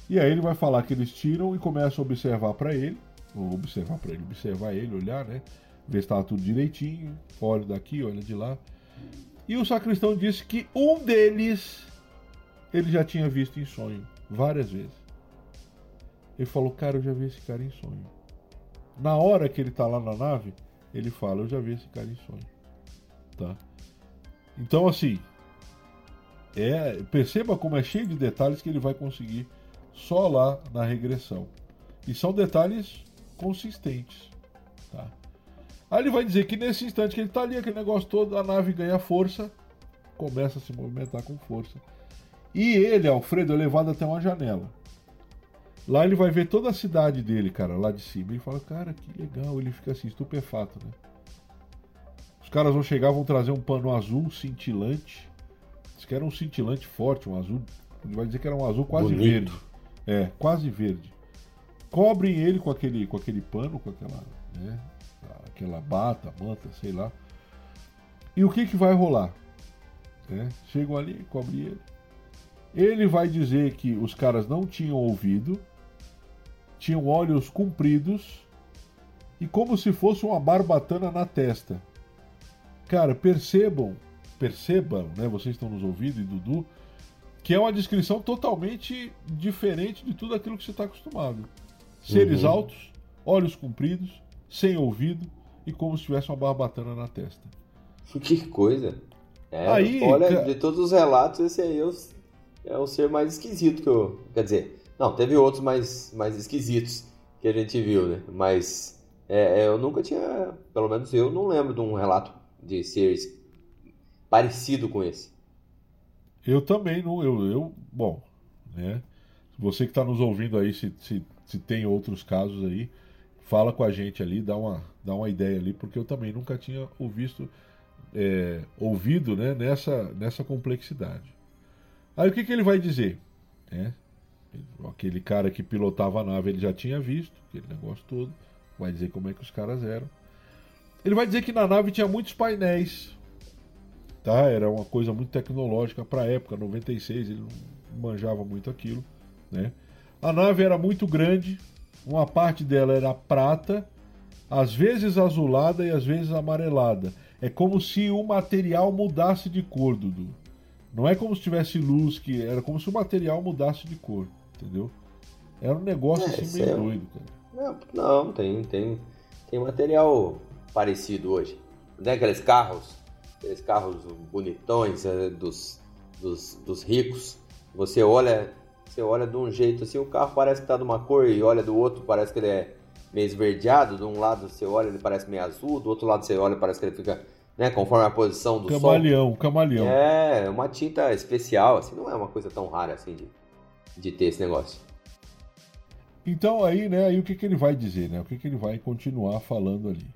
E aí ele vai falar que eles tiram e começam a observar para ele, ou observar para ele, observar ele, olhar, né? Ver se estava tudo direitinho, olha daqui, olha de lá. E o sacristão disse que um deles ele já tinha visto em sonho, várias vezes. Ele falou, cara, eu já vi esse cara em sonho. Na hora que ele tá lá na nave, ele fala, eu já vi esse cara em sonho. Tá? Então, assim, é, perceba como é cheio de detalhes que ele vai conseguir só lá na regressão. E são detalhes consistentes. Tá? Aí ele vai dizer que nesse instante que ele está ali, aquele negócio todo, a nave ganha força, começa a se movimentar com força. E ele, Alfredo, é levado até uma janela. Lá ele vai ver toda a cidade dele, cara, lá de cima. Ele fala, cara, que legal. Ele fica assim, estupefato, né? Os caras vão chegar, vão trazer um pano azul cintilante. Diz que era um cintilante forte, um azul. Ele vai dizer que era um azul quase Bonito. verde. É, quase verde. Cobrem ele com aquele, com aquele pano, com aquela, né, aquela bata, manta, sei lá. E o que, que vai rolar? É, chegam ali, cobrem ele. Ele vai dizer que os caras não tinham ouvido, tinham olhos compridos e como se fosse uma barbatana na testa. Cara, percebam, percebam, né? Vocês estão nos ouvindo e Dudu, que é uma descrição totalmente diferente de tudo aquilo que você está acostumado. Seres uhum. altos, olhos compridos, sem ouvido e como se tivesse uma barbatana na testa. Que coisa! É, aí, olha, de todos os relatos, esse aí é o, é o ser mais esquisito que eu. Quer dizer, não, teve outros mais, mais esquisitos que a gente viu, né? Mas é, é eu nunca tinha, pelo menos eu não lembro de um relato de seres parecido com esse. Eu também não, eu, eu bom, né? Você que está nos ouvindo aí, se, se, se tem outros casos aí, fala com a gente ali, dá uma, dá uma ideia ali, porque eu também nunca tinha ouvido, é, ouvido né, nessa, nessa complexidade. Aí o que, que ele vai dizer? É, aquele cara que pilotava a nave ele já tinha visto, aquele negócio todo, vai dizer como é que os caras eram. Ele vai dizer que na nave tinha muitos painéis, tá? Era uma coisa muito tecnológica para a época, 96, ele não manjava muito aquilo, né? A nave era muito grande, uma parte dela era prata, às vezes azulada e às vezes amarelada. É como se o material mudasse de cor, Dudu. Não é como se tivesse luz, que era como se o material mudasse de cor, entendeu? Era um negócio é, assim meio é... doido, cara. Não, não, tem, tem, tem material parecido hoje. Não é aqueles carros aqueles carros bonitões é, dos, dos, dos, ricos. Você olha, você olha de um jeito assim, o carro parece que tá de uma cor e olha do outro, parece que ele é meio esverdeado. De um lado você olha, ele parece meio azul, do outro lado você olha, parece que ele fica, né, conforme a posição do camaleão, sol. Camaleão, É, uma tinta especial, assim, não é uma coisa tão rara assim de, de ter esse negócio. Então aí, né, aí o que, que ele vai dizer, né? O que, que ele vai continuar falando ali?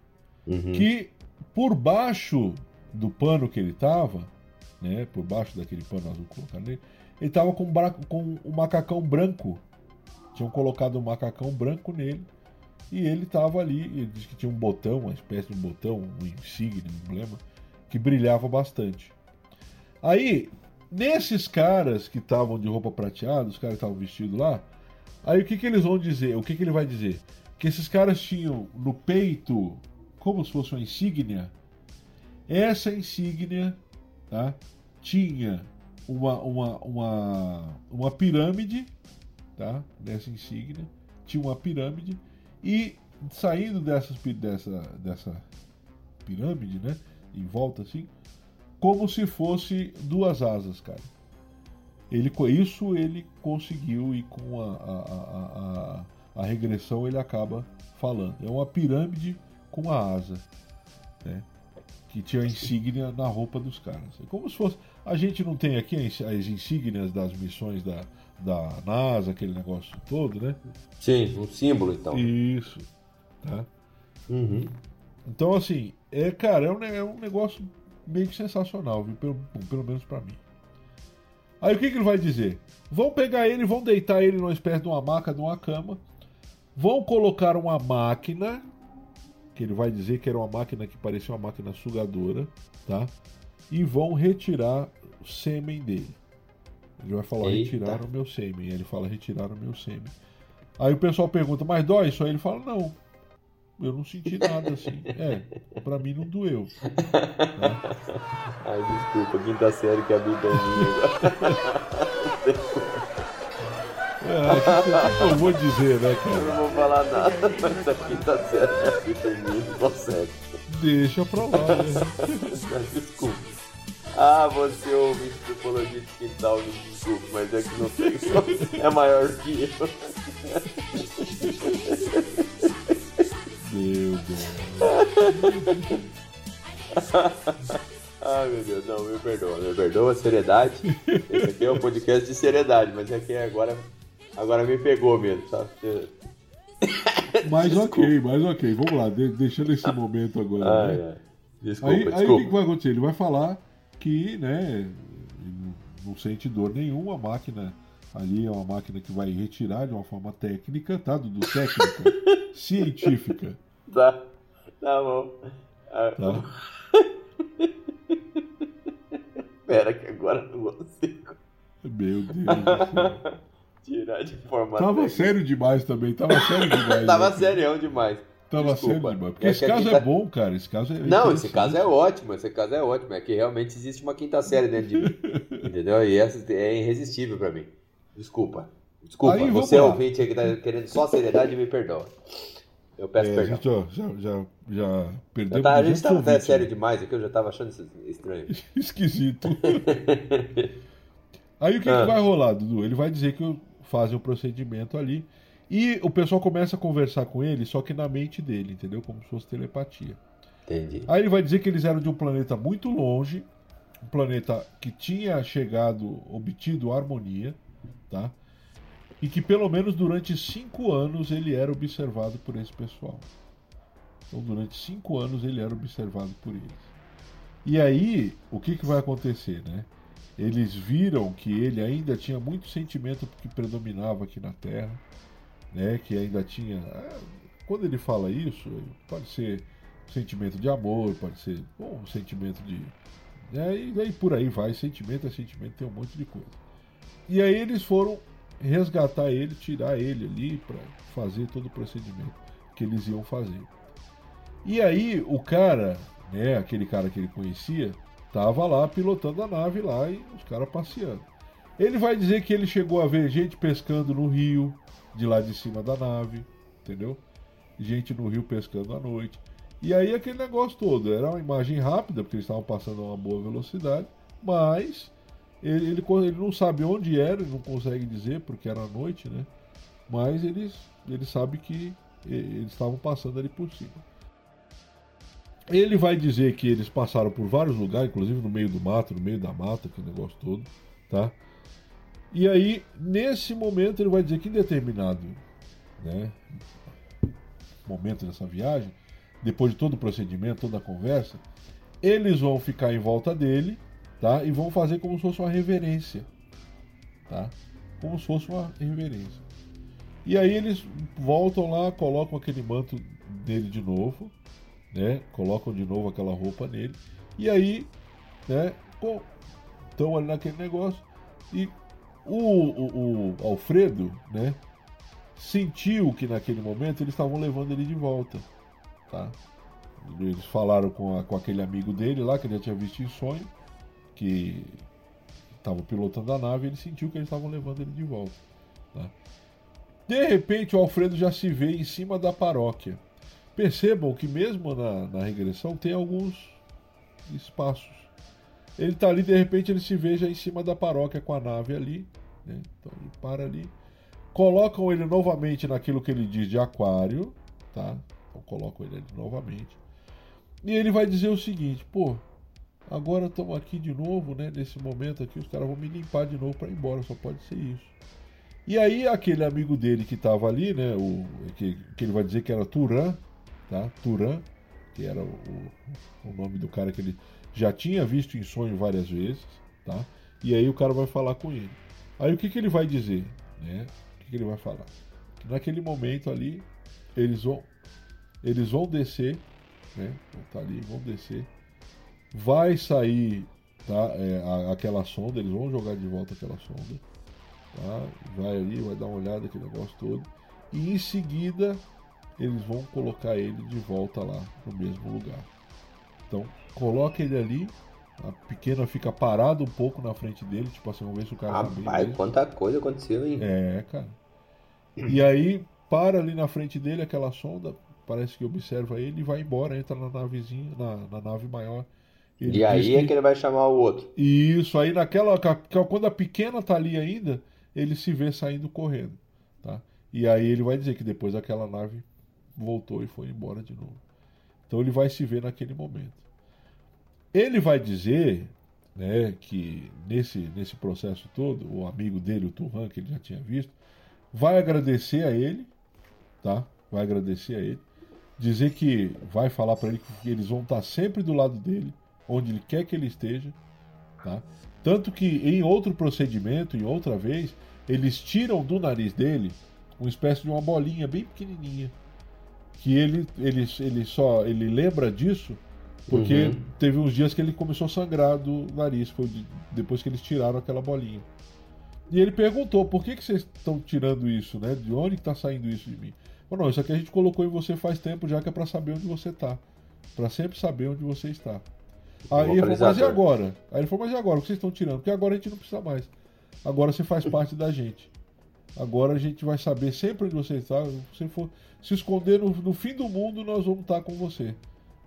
Uhum. Que por baixo do pano que ele estava, né, por baixo daquele pano azul colocado ele estava com, com um macacão branco. Tinham colocado um macacão branco nele e ele estava ali. Ele disse que tinha um botão, uma espécie de um botão, um insígnia, um emblema, que brilhava bastante. Aí, Nesses caras que estavam de roupa prateada, os caras estavam vestidos lá, aí o que, que eles vão dizer? O que, que ele vai dizer? Que esses caras tinham no peito, como se fosse uma insígnia, essa insígnia tá, tinha uma, uma, uma, uma pirâmide, tá, nessa insígnia, tinha uma pirâmide, e saindo dessas, dessa, dessa pirâmide, né, em volta assim, como se fosse duas asas, cara. Ele, isso ele conseguiu e com a, a, a, a, regressão ele acaba falando. É uma pirâmide com a asa, né? Que tinha a insígnia na roupa dos caras. É como se fosse. A gente não tem aqui as insígnias das missões da, da NASA, aquele negócio todo, né? Sim, um símbolo então. Isso. Tá? Uhum. Então, assim, é, cara, é um, é um negócio meio que sensacional, viu? Pelo, pelo menos para mim. Aí o que, que ele vai dizer? Vão pegar ele, vão deitar ele numa espécie de uma maca, de uma cama, vão colocar uma máquina, que ele vai dizer que era uma máquina que parecia uma máquina sugadora, tá? E vão retirar o sêmen dele. Ele vai falar, retiraram o meu sêmen. Ele fala, retiraram o meu sêmen. Aí o pessoal pergunta, mas dói isso? Aí ele fala, não, eu não senti nada assim. É, pra mim não doeu. Né? Ai, desculpa, quinta série que habita em mim É, eu vou dizer, né, cara? Eu não vou falar nada, mas a quinta série que habita em mim não consegue. Deixa pra lá, né? Desculpa. Ah, você ouve psicologia de quintal, desculpa, mas é que não tem só. É maior que eu. Meu Deus. Ai meu Deus, não, me perdoa, me perdoa, seriedade. Esse aqui é um podcast de seriedade, mas é que agora, agora me pegou mesmo, sabe? Mas ok, mas ok, vamos lá, deixando esse momento agora. Ai, né? ai. Desculpa, aí, desculpa. aí o que vai acontecer? Ele vai falar que, né, não sente dor nenhuma, a máquina ali é uma máquina que vai retirar de uma forma técnica, tá? Do, técnica, científica. Tá, tá bom. Ah, Tá? Pera que agora não consigo Meu Deus do céu. tirar de forma Tava técnica. sério demais também, tava sério demais. Tava né? serião demais. Tava Desculpa. demais. Porque É esse caso quinta- é bom, cara. Esse caso é. Não, esse caso é ótimo, esse caso é ótimo. É que realmente existe uma quinta série dentro de mim. Entendeu? E essa é irresistível pra mim. Desculpa. Desculpa. Aí, Você lá. ouvinte aí que tá querendo só seriedade, me perdoa. Eu peço É, perdão. gente ó, já, já, já perdeu Eu tava, a gente 200 tava até sério né? demais aqui, eu já tava achando isso estranho. Esquisito. Aí o que, Ah. que vai rolar, Dudu? Ele vai dizer que fazem o procedimento ali. E o pessoal começa a conversar com ele, só que na mente dele, entendeu? Como se fosse telepatia. Entendi. Aí ele vai dizer que eles eram de um planeta muito longe, um planeta que tinha chegado, obtido harmonia, tá? E que pelo menos durante cinco anos ele era observado por esse pessoal. Então durante cinco anos ele era observado por eles. E aí, o que, que vai acontecer, né? Eles viram que ele ainda tinha muito sentimento que predominava aqui na Terra, né? Que ainda tinha. ah, Quando ele fala isso, pode ser sentimento de amor, pode ser bom, um sentimento de. Né? E daí por aí vai, sentimento é sentimento, tem um monte de coisa. E aí eles foram resgatar ele, tirar ele ali para fazer todo o procedimento que eles iam fazer. E aí o cara, né, aquele cara que ele conhecia, tava lá pilotando a nave lá e os caras passeando. Ele vai dizer que ele chegou a ver gente pescando no rio, de lá de cima da nave, entendeu? Gente no rio pescando à noite. E aí aquele negócio todo, era uma imagem rápida, porque eles estavam passando a uma boa velocidade, mas ele, ele, ele não sabe onde era, ele não consegue dizer, porque era à noite, né? Mas eles, ele sabe que eles estavam passando ali por cima. Ele vai dizer que eles passaram por vários lugares, inclusive no meio do mato, no meio da mata, aquele negócio todo, tá? E aí, nesse momento, ele vai dizer que em determinado né, momento dessa viagem, depois de todo o procedimento, toda a conversa, eles vão ficar em volta dele, tá? E vão fazer como se fosse uma reverência, tá? Como se fosse uma reverência. E aí eles voltam lá, colocam aquele manto nele de novo, né? Colocam de novo aquela roupa nele. E aí, né? estão ali naquele negócio. E o, o, o Alfredo, né? Sentiu que naquele momento eles estavam levando ele de volta. Tá? Eles falaram com, a, com aquele amigo dele lá, que ele já tinha visto em sonho, que estava pilotando a nave, ele sentiu que eles estavam levando ele de volta. Tá? De repente, o Alfredo já se vê em cima da paróquia. Percebam que, mesmo na, na regressão, tem alguns espaços. Ele está ali, de repente, ele se veja em cima da paróquia com a nave ali. Né? Então ele para ali. Colocam ele novamente naquilo que ele diz de aquário. Tá? Então colocam ele ali novamente. E ele vai dizer o seguinte: pô, agora estamos aqui de novo, né? Nesse momento aqui, os caras vão me limpar de novo para ir embora. Só pode ser isso. E aí aquele amigo dele que estava ali, né, o, que, que ele vai dizer que era Turan, tá? Turan, que era o, o, nome do cara que ele já tinha visto em sonho várias vezes, tá? E aí o cara vai falar com ele. Aí o que, que ele vai dizer, né? O que, que ele vai falar? Que naquele momento ali eles vão eles vão descer, né? Tá ali, vão descer. Vai sair, tá? É, a, aquela sonda, eles vão jogar de volta aquela sonda Tá? Vai ali, vai dar uma olhada aquele negócio todo. E em seguida eles vão colocar ele de volta lá no mesmo lugar. Então coloca ele ali, a pequena fica parada um pouco na frente dele, tipo assim, vamos ver se o cara Rapaz, tá bem. quanta coisa aconteceu, hein? É, cara. E aí para ali na frente dele aquela sonda, parece que observa ele e vai embora, entra na navezinha, na, na nave maior. Ele e aí que... é que ele vai chamar o outro. Isso, aí naquela. Quando a pequena tá ali ainda, ele se vê saindo correndo. Tá? E aí ele vai dizer que depois aquela nave voltou e foi embora de novo. Então ele vai se ver naquele momento. Ele vai dizer né, que nesse, nesse processo todo, o amigo dele, o Turhan, que ele já tinha visto, vai agradecer a ele, tá? Vai agradecer a ele, dizer que vai falar para ele que eles vão estar sempre do lado dele, onde ele quer que ele esteja, tá? Tanto que em outro procedimento, em outra vez, eles tiram do nariz dele uma espécie de uma bolinha bem pequenininha. Que ele, ele, ele só ele lembra disso porque uhum. teve uns dias que ele começou a sangrar do nariz, foi depois que eles tiraram aquela bolinha. E ele perguntou: por que, que vocês estão tirando isso, né? De onde está saindo isso de mim? Falou, não, isso aqui a gente colocou em você faz tempo já que é para saber onde você está. para sempre saber onde você está. Aí ele falou, mas e agora? Aí ele falou, mas e agora? O que vocês estão tirando? Porque agora a gente não precisa mais. Agora você faz parte da gente. Agora a gente vai saber sempre onde você está. Se você for se esconder no, no fim do mundo, nós vamos estar com você.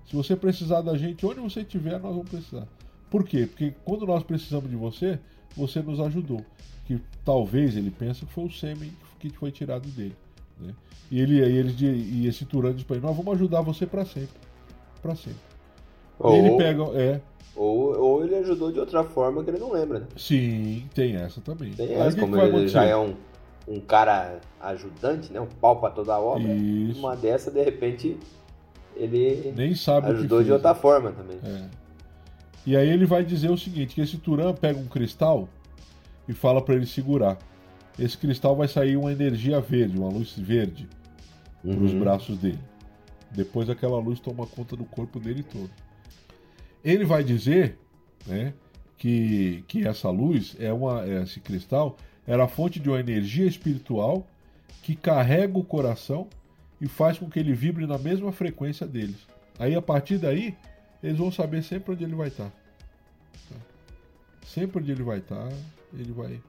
Se você precisar da gente, onde você estiver, nós vamos precisar. Por quê? Porque quando nós precisamos de você, você nos ajudou. Que talvez ele pense que foi o sêmen que foi tirado dele. Né? E ele, e, ele, e esse Turan diz para ele: Nós vamos ajudar você para sempre. Para sempre. Ou, ele pega. É. Ou, ou ele ajudou de outra forma que ele não lembra, né? Sim, tem essa também. Tem essa, como ele já é um, um cara ajudante, né? Um pau pra toda a obra. Isso. Uma dessa, de repente, ele Nem sabe ajudou de outra forma também. É. E aí ele vai dizer o seguinte, que esse Turan pega um cristal e fala para ele segurar. Esse cristal vai sair uma energia verde, uma luz verde, uhum. para os braços dele. Depois aquela luz toma conta do corpo dele todo. Ele vai dizer né, que, que essa luz, é uma, esse cristal, era a fonte de uma energia espiritual que carrega o coração e faz com que ele vibre na mesma frequência deles. Aí a partir daí, eles vão saber sempre onde ele vai estar. Sempre onde ele vai estar, ele vai.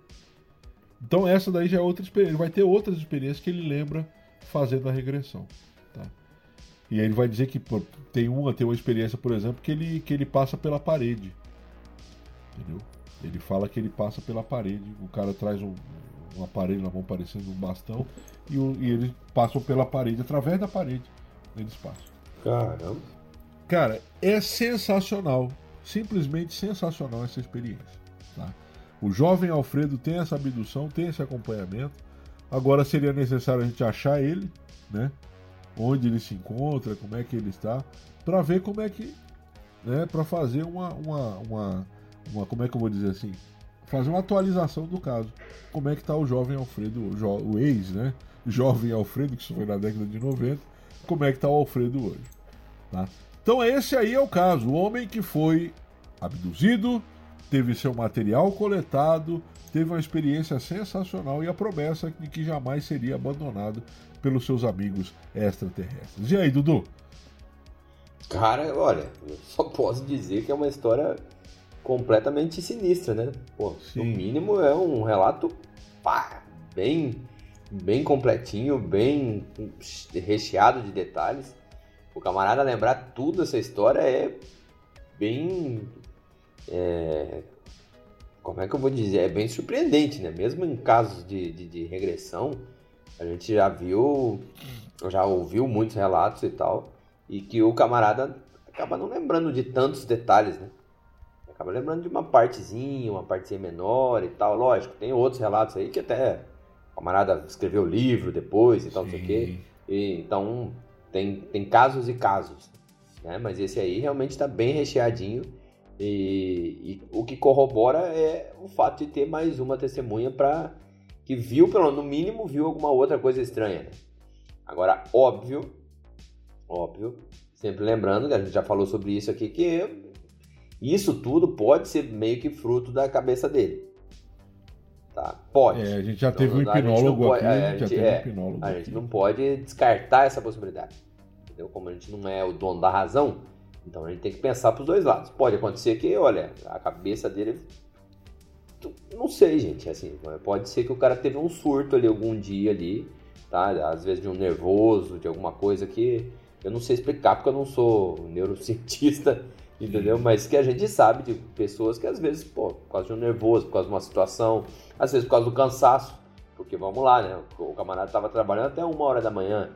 Então essa daí já é outra experiência. Ele vai ter outras experiências que ele lembra fazendo a regressão. E aí ele vai dizer que pô, tem uma, tem uma experiência, por exemplo, que ele, que ele passa pela parede. Entendeu? Ele fala que ele passa pela parede. O cara traz um, um aparelho na mão parecendo um bastão e, o, e eles passam pela parede, através da parede, eles passam. Caramba. Cara, é sensacional. Simplesmente sensacional essa experiência. Tá? O jovem Alfredo tem essa abdução, tem esse acompanhamento. Agora seria necessário a gente achar ele, né? onde ele se encontra, como é que ele está, para ver como é que, né, para fazer uma, uma, uma, uma, como é que eu vou dizer assim, fazer uma atualização do caso, como é que está o jovem Alfredo, o, jo, o ex, né, jovem Alfredo, que isso foi na década de 90, como é que está o Alfredo hoje, tá? Então esse aí é o caso, o homem que foi abduzido, teve seu material coletado, teve uma experiência sensacional e a promessa de que jamais seria abandonado pelos seus amigos extraterrestres. E aí, Dudu? Cara, olha, só posso dizer que é uma história completamente sinistra, né? Pô, no mínimo é um relato pá, bem, bem completinho, bem recheado de detalhes. O camarada lembrar tudo essa história é bem. É, como é que eu vou dizer? É bem surpreendente, né? Mesmo em casos de, de, de regressão, a gente já viu, já ouviu muitos relatos e tal, e que o camarada acaba não lembrando de tantos detalhes, né? Acaba lembrando de uma partezinha, uma partezinha menor e tal. Lógico, tem outros relatos aí que até o camarada escreveu livro depois e tal, não sei o quê. E, então, tem, tem casos e casos. Né? Mas esse aí realmente está bem recheadinho. E, e, o que corrobora é o fato de ter mais uma testemunha para que viu, pelo no mínimo, viu alguma outra coisa estranha. Né? Agora, óbvio, óbvio, sempre lembrando que a gente já falou sobre isso aqui, que isso tudo pode ser meio que fruto da cabeça dele. Tá? Pode. É, a gente já então, teve um hipnólogo pode, aqui, a gente, já teve é, um hipnólogo a gente não pode descartar essa possibilidade. Entendeu? Como a gente não é o dono da razão, então a gente tem que pensar para os dois lados. Pode acontecer que, olha, a cabeça dele não sei, gente, assim, pode ser que o cara teve um surto ali algum dia ali, tá? Às vezes de um nervoso, de alguma coisa que eu não sei explicar porque eu não sou neurocientista entendeu? Mas que a gente sabe de pessoas que às vezes, pô, por causa de um nervoso, por causa de uma situação, às vezes por causa do cansaço, porque vamos lá, né? O camarada estava trabalhando até uma hora da manhã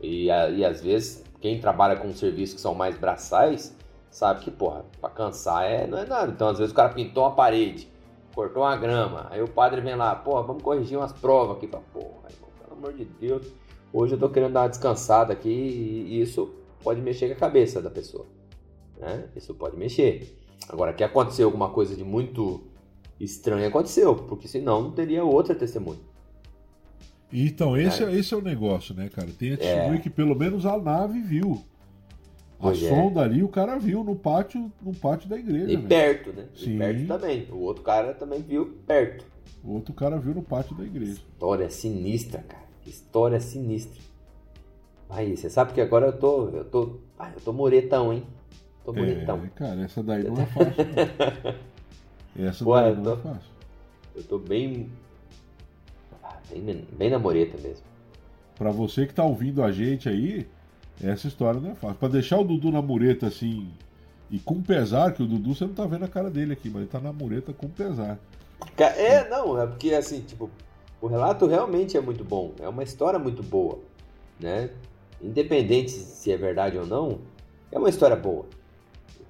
e, e às vezes quem trabalha com serviços que são mais braçais sabe que, porra, pra cansar é, não é nada. Então às vezes o cara pintou uma parede, cortou uma grama, aí o padre vem lá, porra, vamos corrigir umas provas aqui, pra porra, irmão, pelo amor de Deus, hoje eu tô querendo dar uma descansada aqui e isso pode mexer com a cabeça da pessoa. Né? Isso pode mexer. Agora, que aconteceu alguma coisa de muito estranho, aconteceu, porque senão não teria outra testemunha. Então, esse é, esse é o negócio, né, cara? Tem a testemunha é. que pelo menos a nave viu. A pois é. sonda é. ali o cara viu no pátio, no pátio da igreja. E né? perto, né? Sim. E perto também. O outro cara também viu perto. O outro cara viu no pátio da igreja. História sinistra, cara. História sinistra. Aí, você sabe que agora eu tô. Eu tô. Ah, eu tô moretão, hein? Tô bonitão. É, cara, essa daí não é fácil. essa Pô, daí não tô, é fácil. Eu tô bem, ah, bem. Bem na moreta mesmo. Pra você que tá ouvindo a gente aí, essa história não é fácil. Pra deixar o Dudu na mureta assim. E com pesar, que o Dudu você não tá vendo a cara dele aqui, mas ele tá na mureta com pesar. É, não, é porque assim, tipo, o relato realmente é muito bom. É uma história muito boa, né? Independente se é verdade ou não, é uma história boa.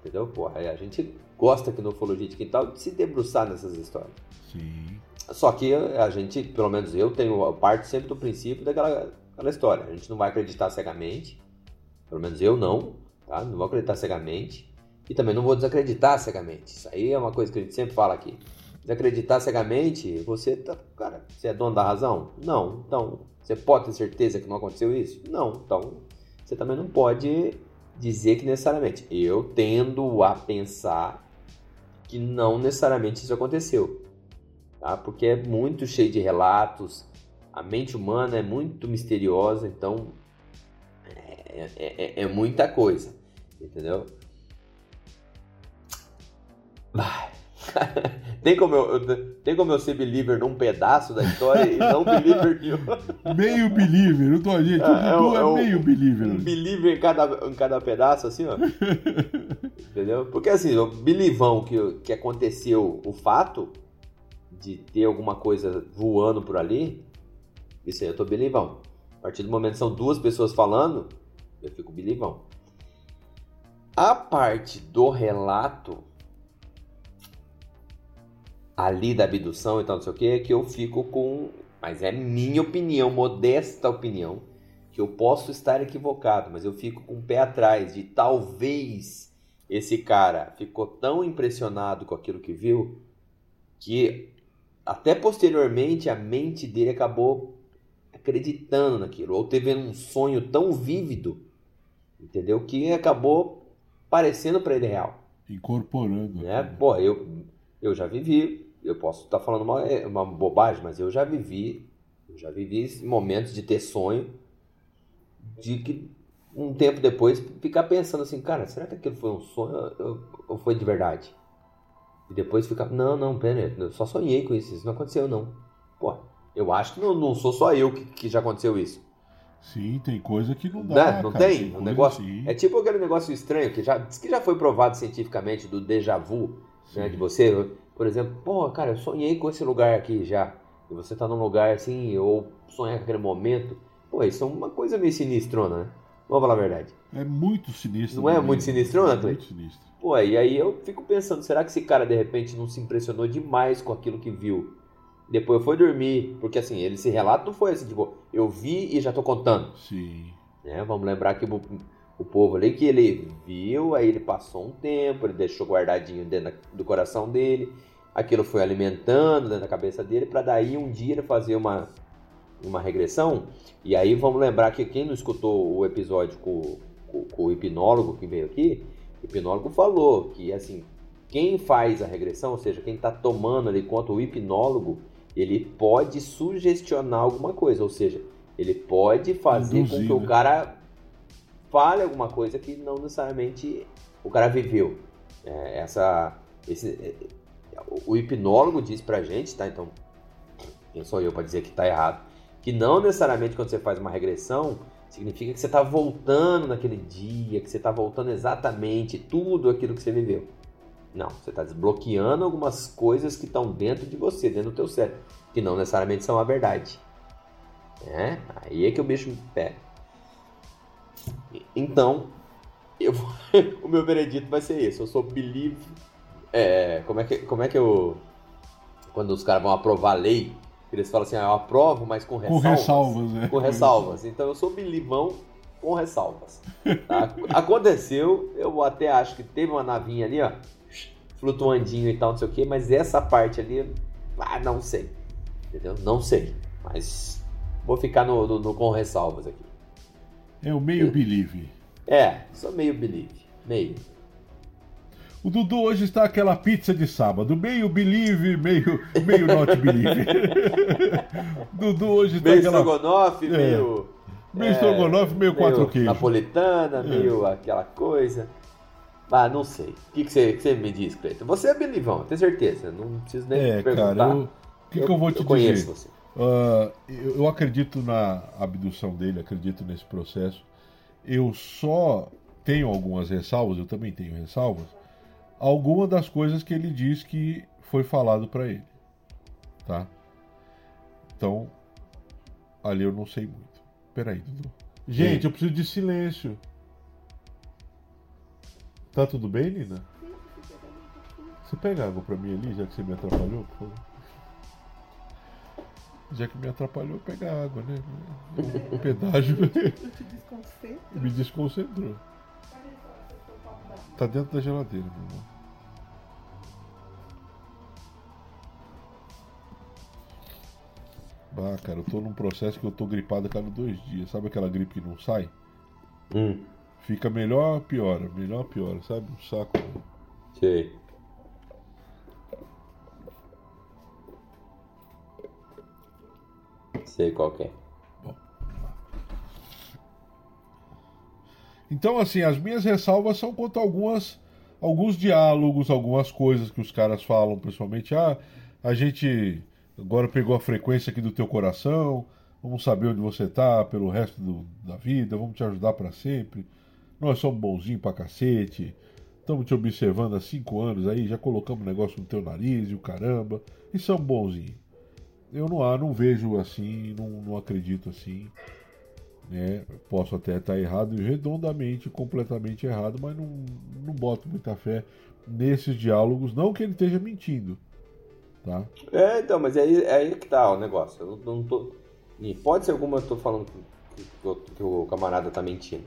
Entendeu? Porra, a gente gosta aqui no Ufologia de Quintal de se debruçar nessas histórias. Sim. Só que a gente, pelo menos eu, tenho parte sempre do princípio daquela, daquela história. A gente não vai acreditar cegamente. Pelo menos eu não, tá? Não vou acreditar cegamente. E também não vou desacreditar cegamente. Isso aí é uma coisa que a gente sempre fala aqui. Desacreditar cegamente, você tá. Cara, você é dono da razão? Não. Então, você pode ter certeza que não aconteceu isso? Não. Então, você também não pode dizer que necessariamente. Eu tendo a pensar que não necessariamente isso aconteceu, tá? Porque é muito cheio de relatos, a mente humana é muito misteriosa, então é, é, é, é muita coisa, entendeu? tem, como eu, tem como eu ser believer num pedaço da história e não believer nenhum. Meio believer, não tô gente. O é, Dudu é, é, meio believer. Um believer em cada, em cada pedaço, assim, ó. Entendeu? Porque assim, o bilivão que, que aconteceu o fato de ter alguma coisa voando por ali, isso aí eu tô bilivão. A partir do momento que são duas pessoas falando, eu fico bilivão. A parte do relato ali da abdução e tal, não sei o que, é que eu fico com. Mas é minha opinião, modesta opinião, que eu posso estar equivocado, mas eu fico com o pé atrás de talvez esse cara ficou tão impressionado com aquilo que viu que até posteriormente a mente dele acabou acreditando naquilo, ou teve um sonho tão vívido, entendeu? Que acabou parecendo para ele real. Incorporando. Né? Pô, eu Eu já vivi, eu posso estar falando uma, é, uma bobagem, mas eu já vivi, eu já vivi momentos de ter sonho de que um tempo depois ficar pensando assim, cara, será que aquilo foi um sonho ou foi de verdade? E depois ficar, não, não, pera, eu só sonhei com isso, isso não aconteceu não. Pô, eu acho que não, não sou só eu que, que já aconteceu isso. Sim, tem coisa que não dá. Né? Não cara, tem? tem um negócio. Assim. É tipo aquele negócio estranho que já, que já foi provado cientificamente do déjà vu, né? De você, por exemplo, pô, cara, eu sonhei com esse lugar aqui já. E você tá num lugar assim, ou sonhar com aquele momento. Pô, isso é uma coisa meio sinistrona, né? Vamos falar a verdade. É muito sinistro. Não é muito sinistrona, Clay? Muito sinistro. Pô, e aí eu fico pensando, será que esse cara de repente não se impressionou demais com aquilo que viu? Depois foi dormir, porque assim, ele se relata não foi assim, tipo, eu vi e já tô contando. Sim. Né? Vamos lembrar que o, o povo ali que ele viu, aí ele passou um tempo, ele deixou guardadinho dentro do coração dele, aquilo foi alimentando dentro da cabeça dele, para daí um dia ele fazer uma, uma regressão. E aí vamos lembrar que quem não escutou o episódio com, com, com o hipnólogo que veio aqui, o hipnólogo falou que assim, quem faz a regressão, ou seja, quem está tomando ali conta o hipnólogo, ele pode sugestionar alguma coisa, ou seja, ele pode fazer Induzir, com que né? o cara fale alguma coisa que não necessariamente o cara viveu. É, essa, esse, o hipnólogo diz pra gente, tá? Então, quem sou eu para dizer que tá errado? Que não necessariamente quando você faz uma regressão significa que você está voltando naquele dia, que você está voltando exatamente tudo aquilo que você viveu. Não, você está desbloqueando algumas coisas que estão dentro de você, dentro do teu cérebro, que não necessariamente são a verdade. É? Aí é que o bicho me pega. Então, eu o meu veredito vai ser esse. Eu sou believe. É, como, é que, como é que eu. Quando os caras vão aprovar a lei, eles falam assim: ah, eu aprovo, mas com ressalvas. Com ressalvas, né? Com ressalvas. Então eu sou bilivão com ressalvas. Tá? Aconteceu, eu até acho que teve uma navinha ali, ó flutuandinho e tal, não sei o que, mas essa parte ali, ah, não sei. Entendeu? Não sei. Mas vou ficar no, no, no com ressalvas aqui. É o meio believe. É, só meio believe. Meio. O Dudu hoje está aquela pizza de sábado, meio believe, meio, meio not believe. Dudu hoje está meio aquela... estrogonofe, é. meio... Meio é, estrogonofe, meio, meio quatro queijos. Napolitana, meio é. aquela coisa. Ah, não sei. O que, que, você, que você me diz, Cleiton? Você é belivão, tenho certeza. Não preciso nem é, perguntar. Cara, eu, o que, eu, que eu vou te eu dizer? Você. Uh, eu, eu acredito na abdução dele, acredito nesse processo. Eu só tenho algumas ressalvas, eu também tenho ressalvas, alguma das coisas que ele diz que foi falado para ele. Tá? Então, ali eu não sei muito. Peraí, Dudu. Gente, eu preciso de silêncio. Tá tudo bem, Lina? Você pega água pra mim ali, já que você me atrapalhou, por favor? Já que me atrapalhou, pega água, né? O pedágio. me desconcentrou. Tá dentro da geladeira, meu irmão. Bah, cara, eu tô num processo que eu tô gripado a cada dois dias. Sabe aquela gripe que não sai? Hum. Fica melhor, piora, melhor, piora, sabe? Um saco. Sei. Sei qual é. Então, assim, as minhas ressalvas são quanto a algumas, alguns diálogos, algumas coisas que os caras falam, principalmente, ah, a gente agora pegou a frequência aqui do teu coração, vamos saber onde você está pelo resto do, da vida, vamos te ajudar para sempre. Nós somos bonzinhos pra cacete. Estamos te observando há cinco anos aí, já colocamos negócio no teu nariz e o caramba. E somos bonzinhos. Eu não, ah, não vejo assim, não, não acredito assim. Né? Posso até estar errado, redondamente, completamente errado, mas não, não boto muita fé nesses diálogos. Não que ele esteja mentindo. Tá? É, então, mas é aí, é aí que tá o negócio. Eu não, tô. Em hipótese alguma eu tô falando que, que, que o camarada tá mentindo.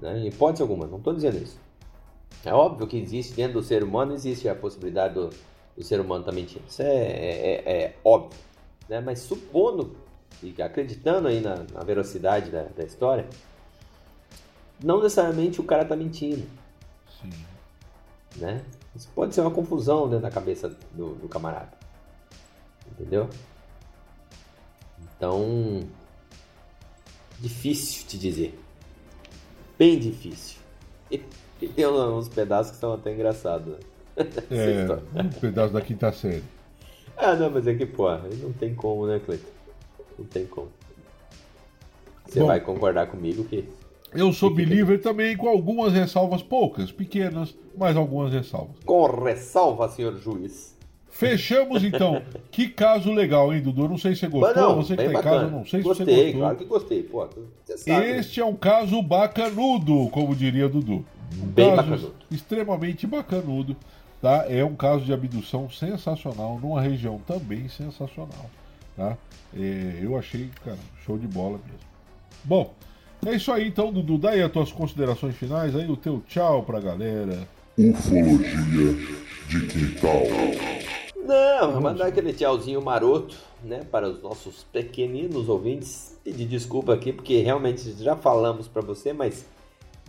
Né? Em hipótese alguma, não estou dizendo isso. É óbvio que existe dentro do ser humano, existe a possibilidade do, do ser humano estar tá mentindo. Isso é, é, é, é óbvio. Né? Mas supondo e acreditando aí na, na veracidade da, da, história, não necessariamente o cara está mentindo. Sim. Né? Isso pode ser uma confusão dentro da cabeça do, do camarada. Entendeu? Então, difícil te dizer. Bem difícil. E, e tem uns pedaços que são até engraçados. Né? É, um pedaço da quinta série. Ah, não, mas é que, pô, não tem como, né, Cleiton? Não tem como. Você Bom, vai concordar comigo que. Eu sou que que believer também, com algumas ressalvas, poucas, pequenas, mas algumas ressalvas. Com ressalva, senhor juiz. Fechamos então. que caso legal, hein, Dudu? Não sei se você gostou, não, você que tá em casa, não sei se gostei, você gostou. claro que gostei. Pô. Este é um caso bacanudo, como diria Dudu. Um Bem caso bacanudo. extremamente bacanudo, tá? É um caso de abdução sensacional, numa região também sensacional, tá? É, eu achei, cara, show de bola mesmo. Bom, é isso aí então, Dudu. Daí as tuas considerações finais, aí o teu tchau pra galera. Ufologia de quintal. Não, vou mandar aquele tchauzinho maroto, né, para os nossos pequeninos ouvintes. Pedir desculpa aqui, porque realmente já falamos para você, mas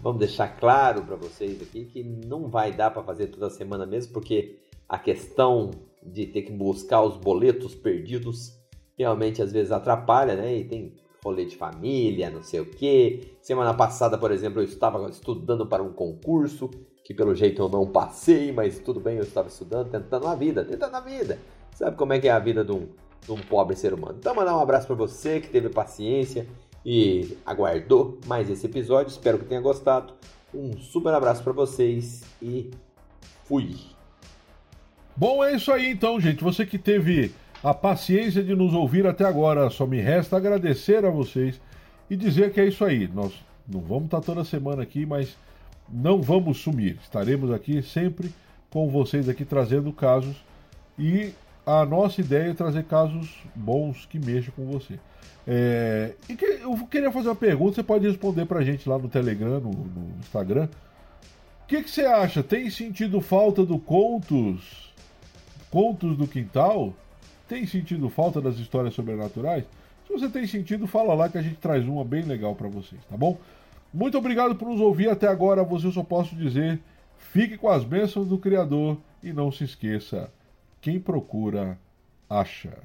vamos deixar claro para vocês aqui que não vai dar para fazer toda semana mesmo, porque a questão de ter que buscar os boletos perdidos realmente às vezes atrapalha, né? E tem rolê de família, não sei o quê. Semana passada, por exemplo, eu estava estudando para um concurso que pelo jeito eu não passei, mas tudo bem, eu estava estudando, tentando a vida, tentando a vida. Sabe como é que é a vida de um, de um pobre ser humano? Então, mandar um abraço para você que teve paciência e aguardou mais esse episódio. Espero que tenha gostado. Um super abraço para vocês e fui. Bom, é isso aí então, gente. Você que teve a paciência de nos ouvir até agora, só me resta agradecer a vocês e dizer que é isso aí. Nós não vamos estar toda semana aqui, mas não vamos sumir. Estaremos aqui sempre com vocês aqui trazendo casos e a nossa ideia é trazer casos bons que mexam com você. É, e que, eu queria fazer uma pergunta, você pode responder pra gente lá no Telegram, no, no Instagram. O que, que você acha? Tem sentido falta do contos? Contos do quintal? Tem sentido falta das histórias sobrenaturais? Se você tem sentido, fala lá que a gente traz uma bem legal pra vocês, tá bom? Muito obrigado por nos ouvir até agora. Você só posso dizer: fique com as bênçãos do Criador e não se esqueça: quem procura, acha.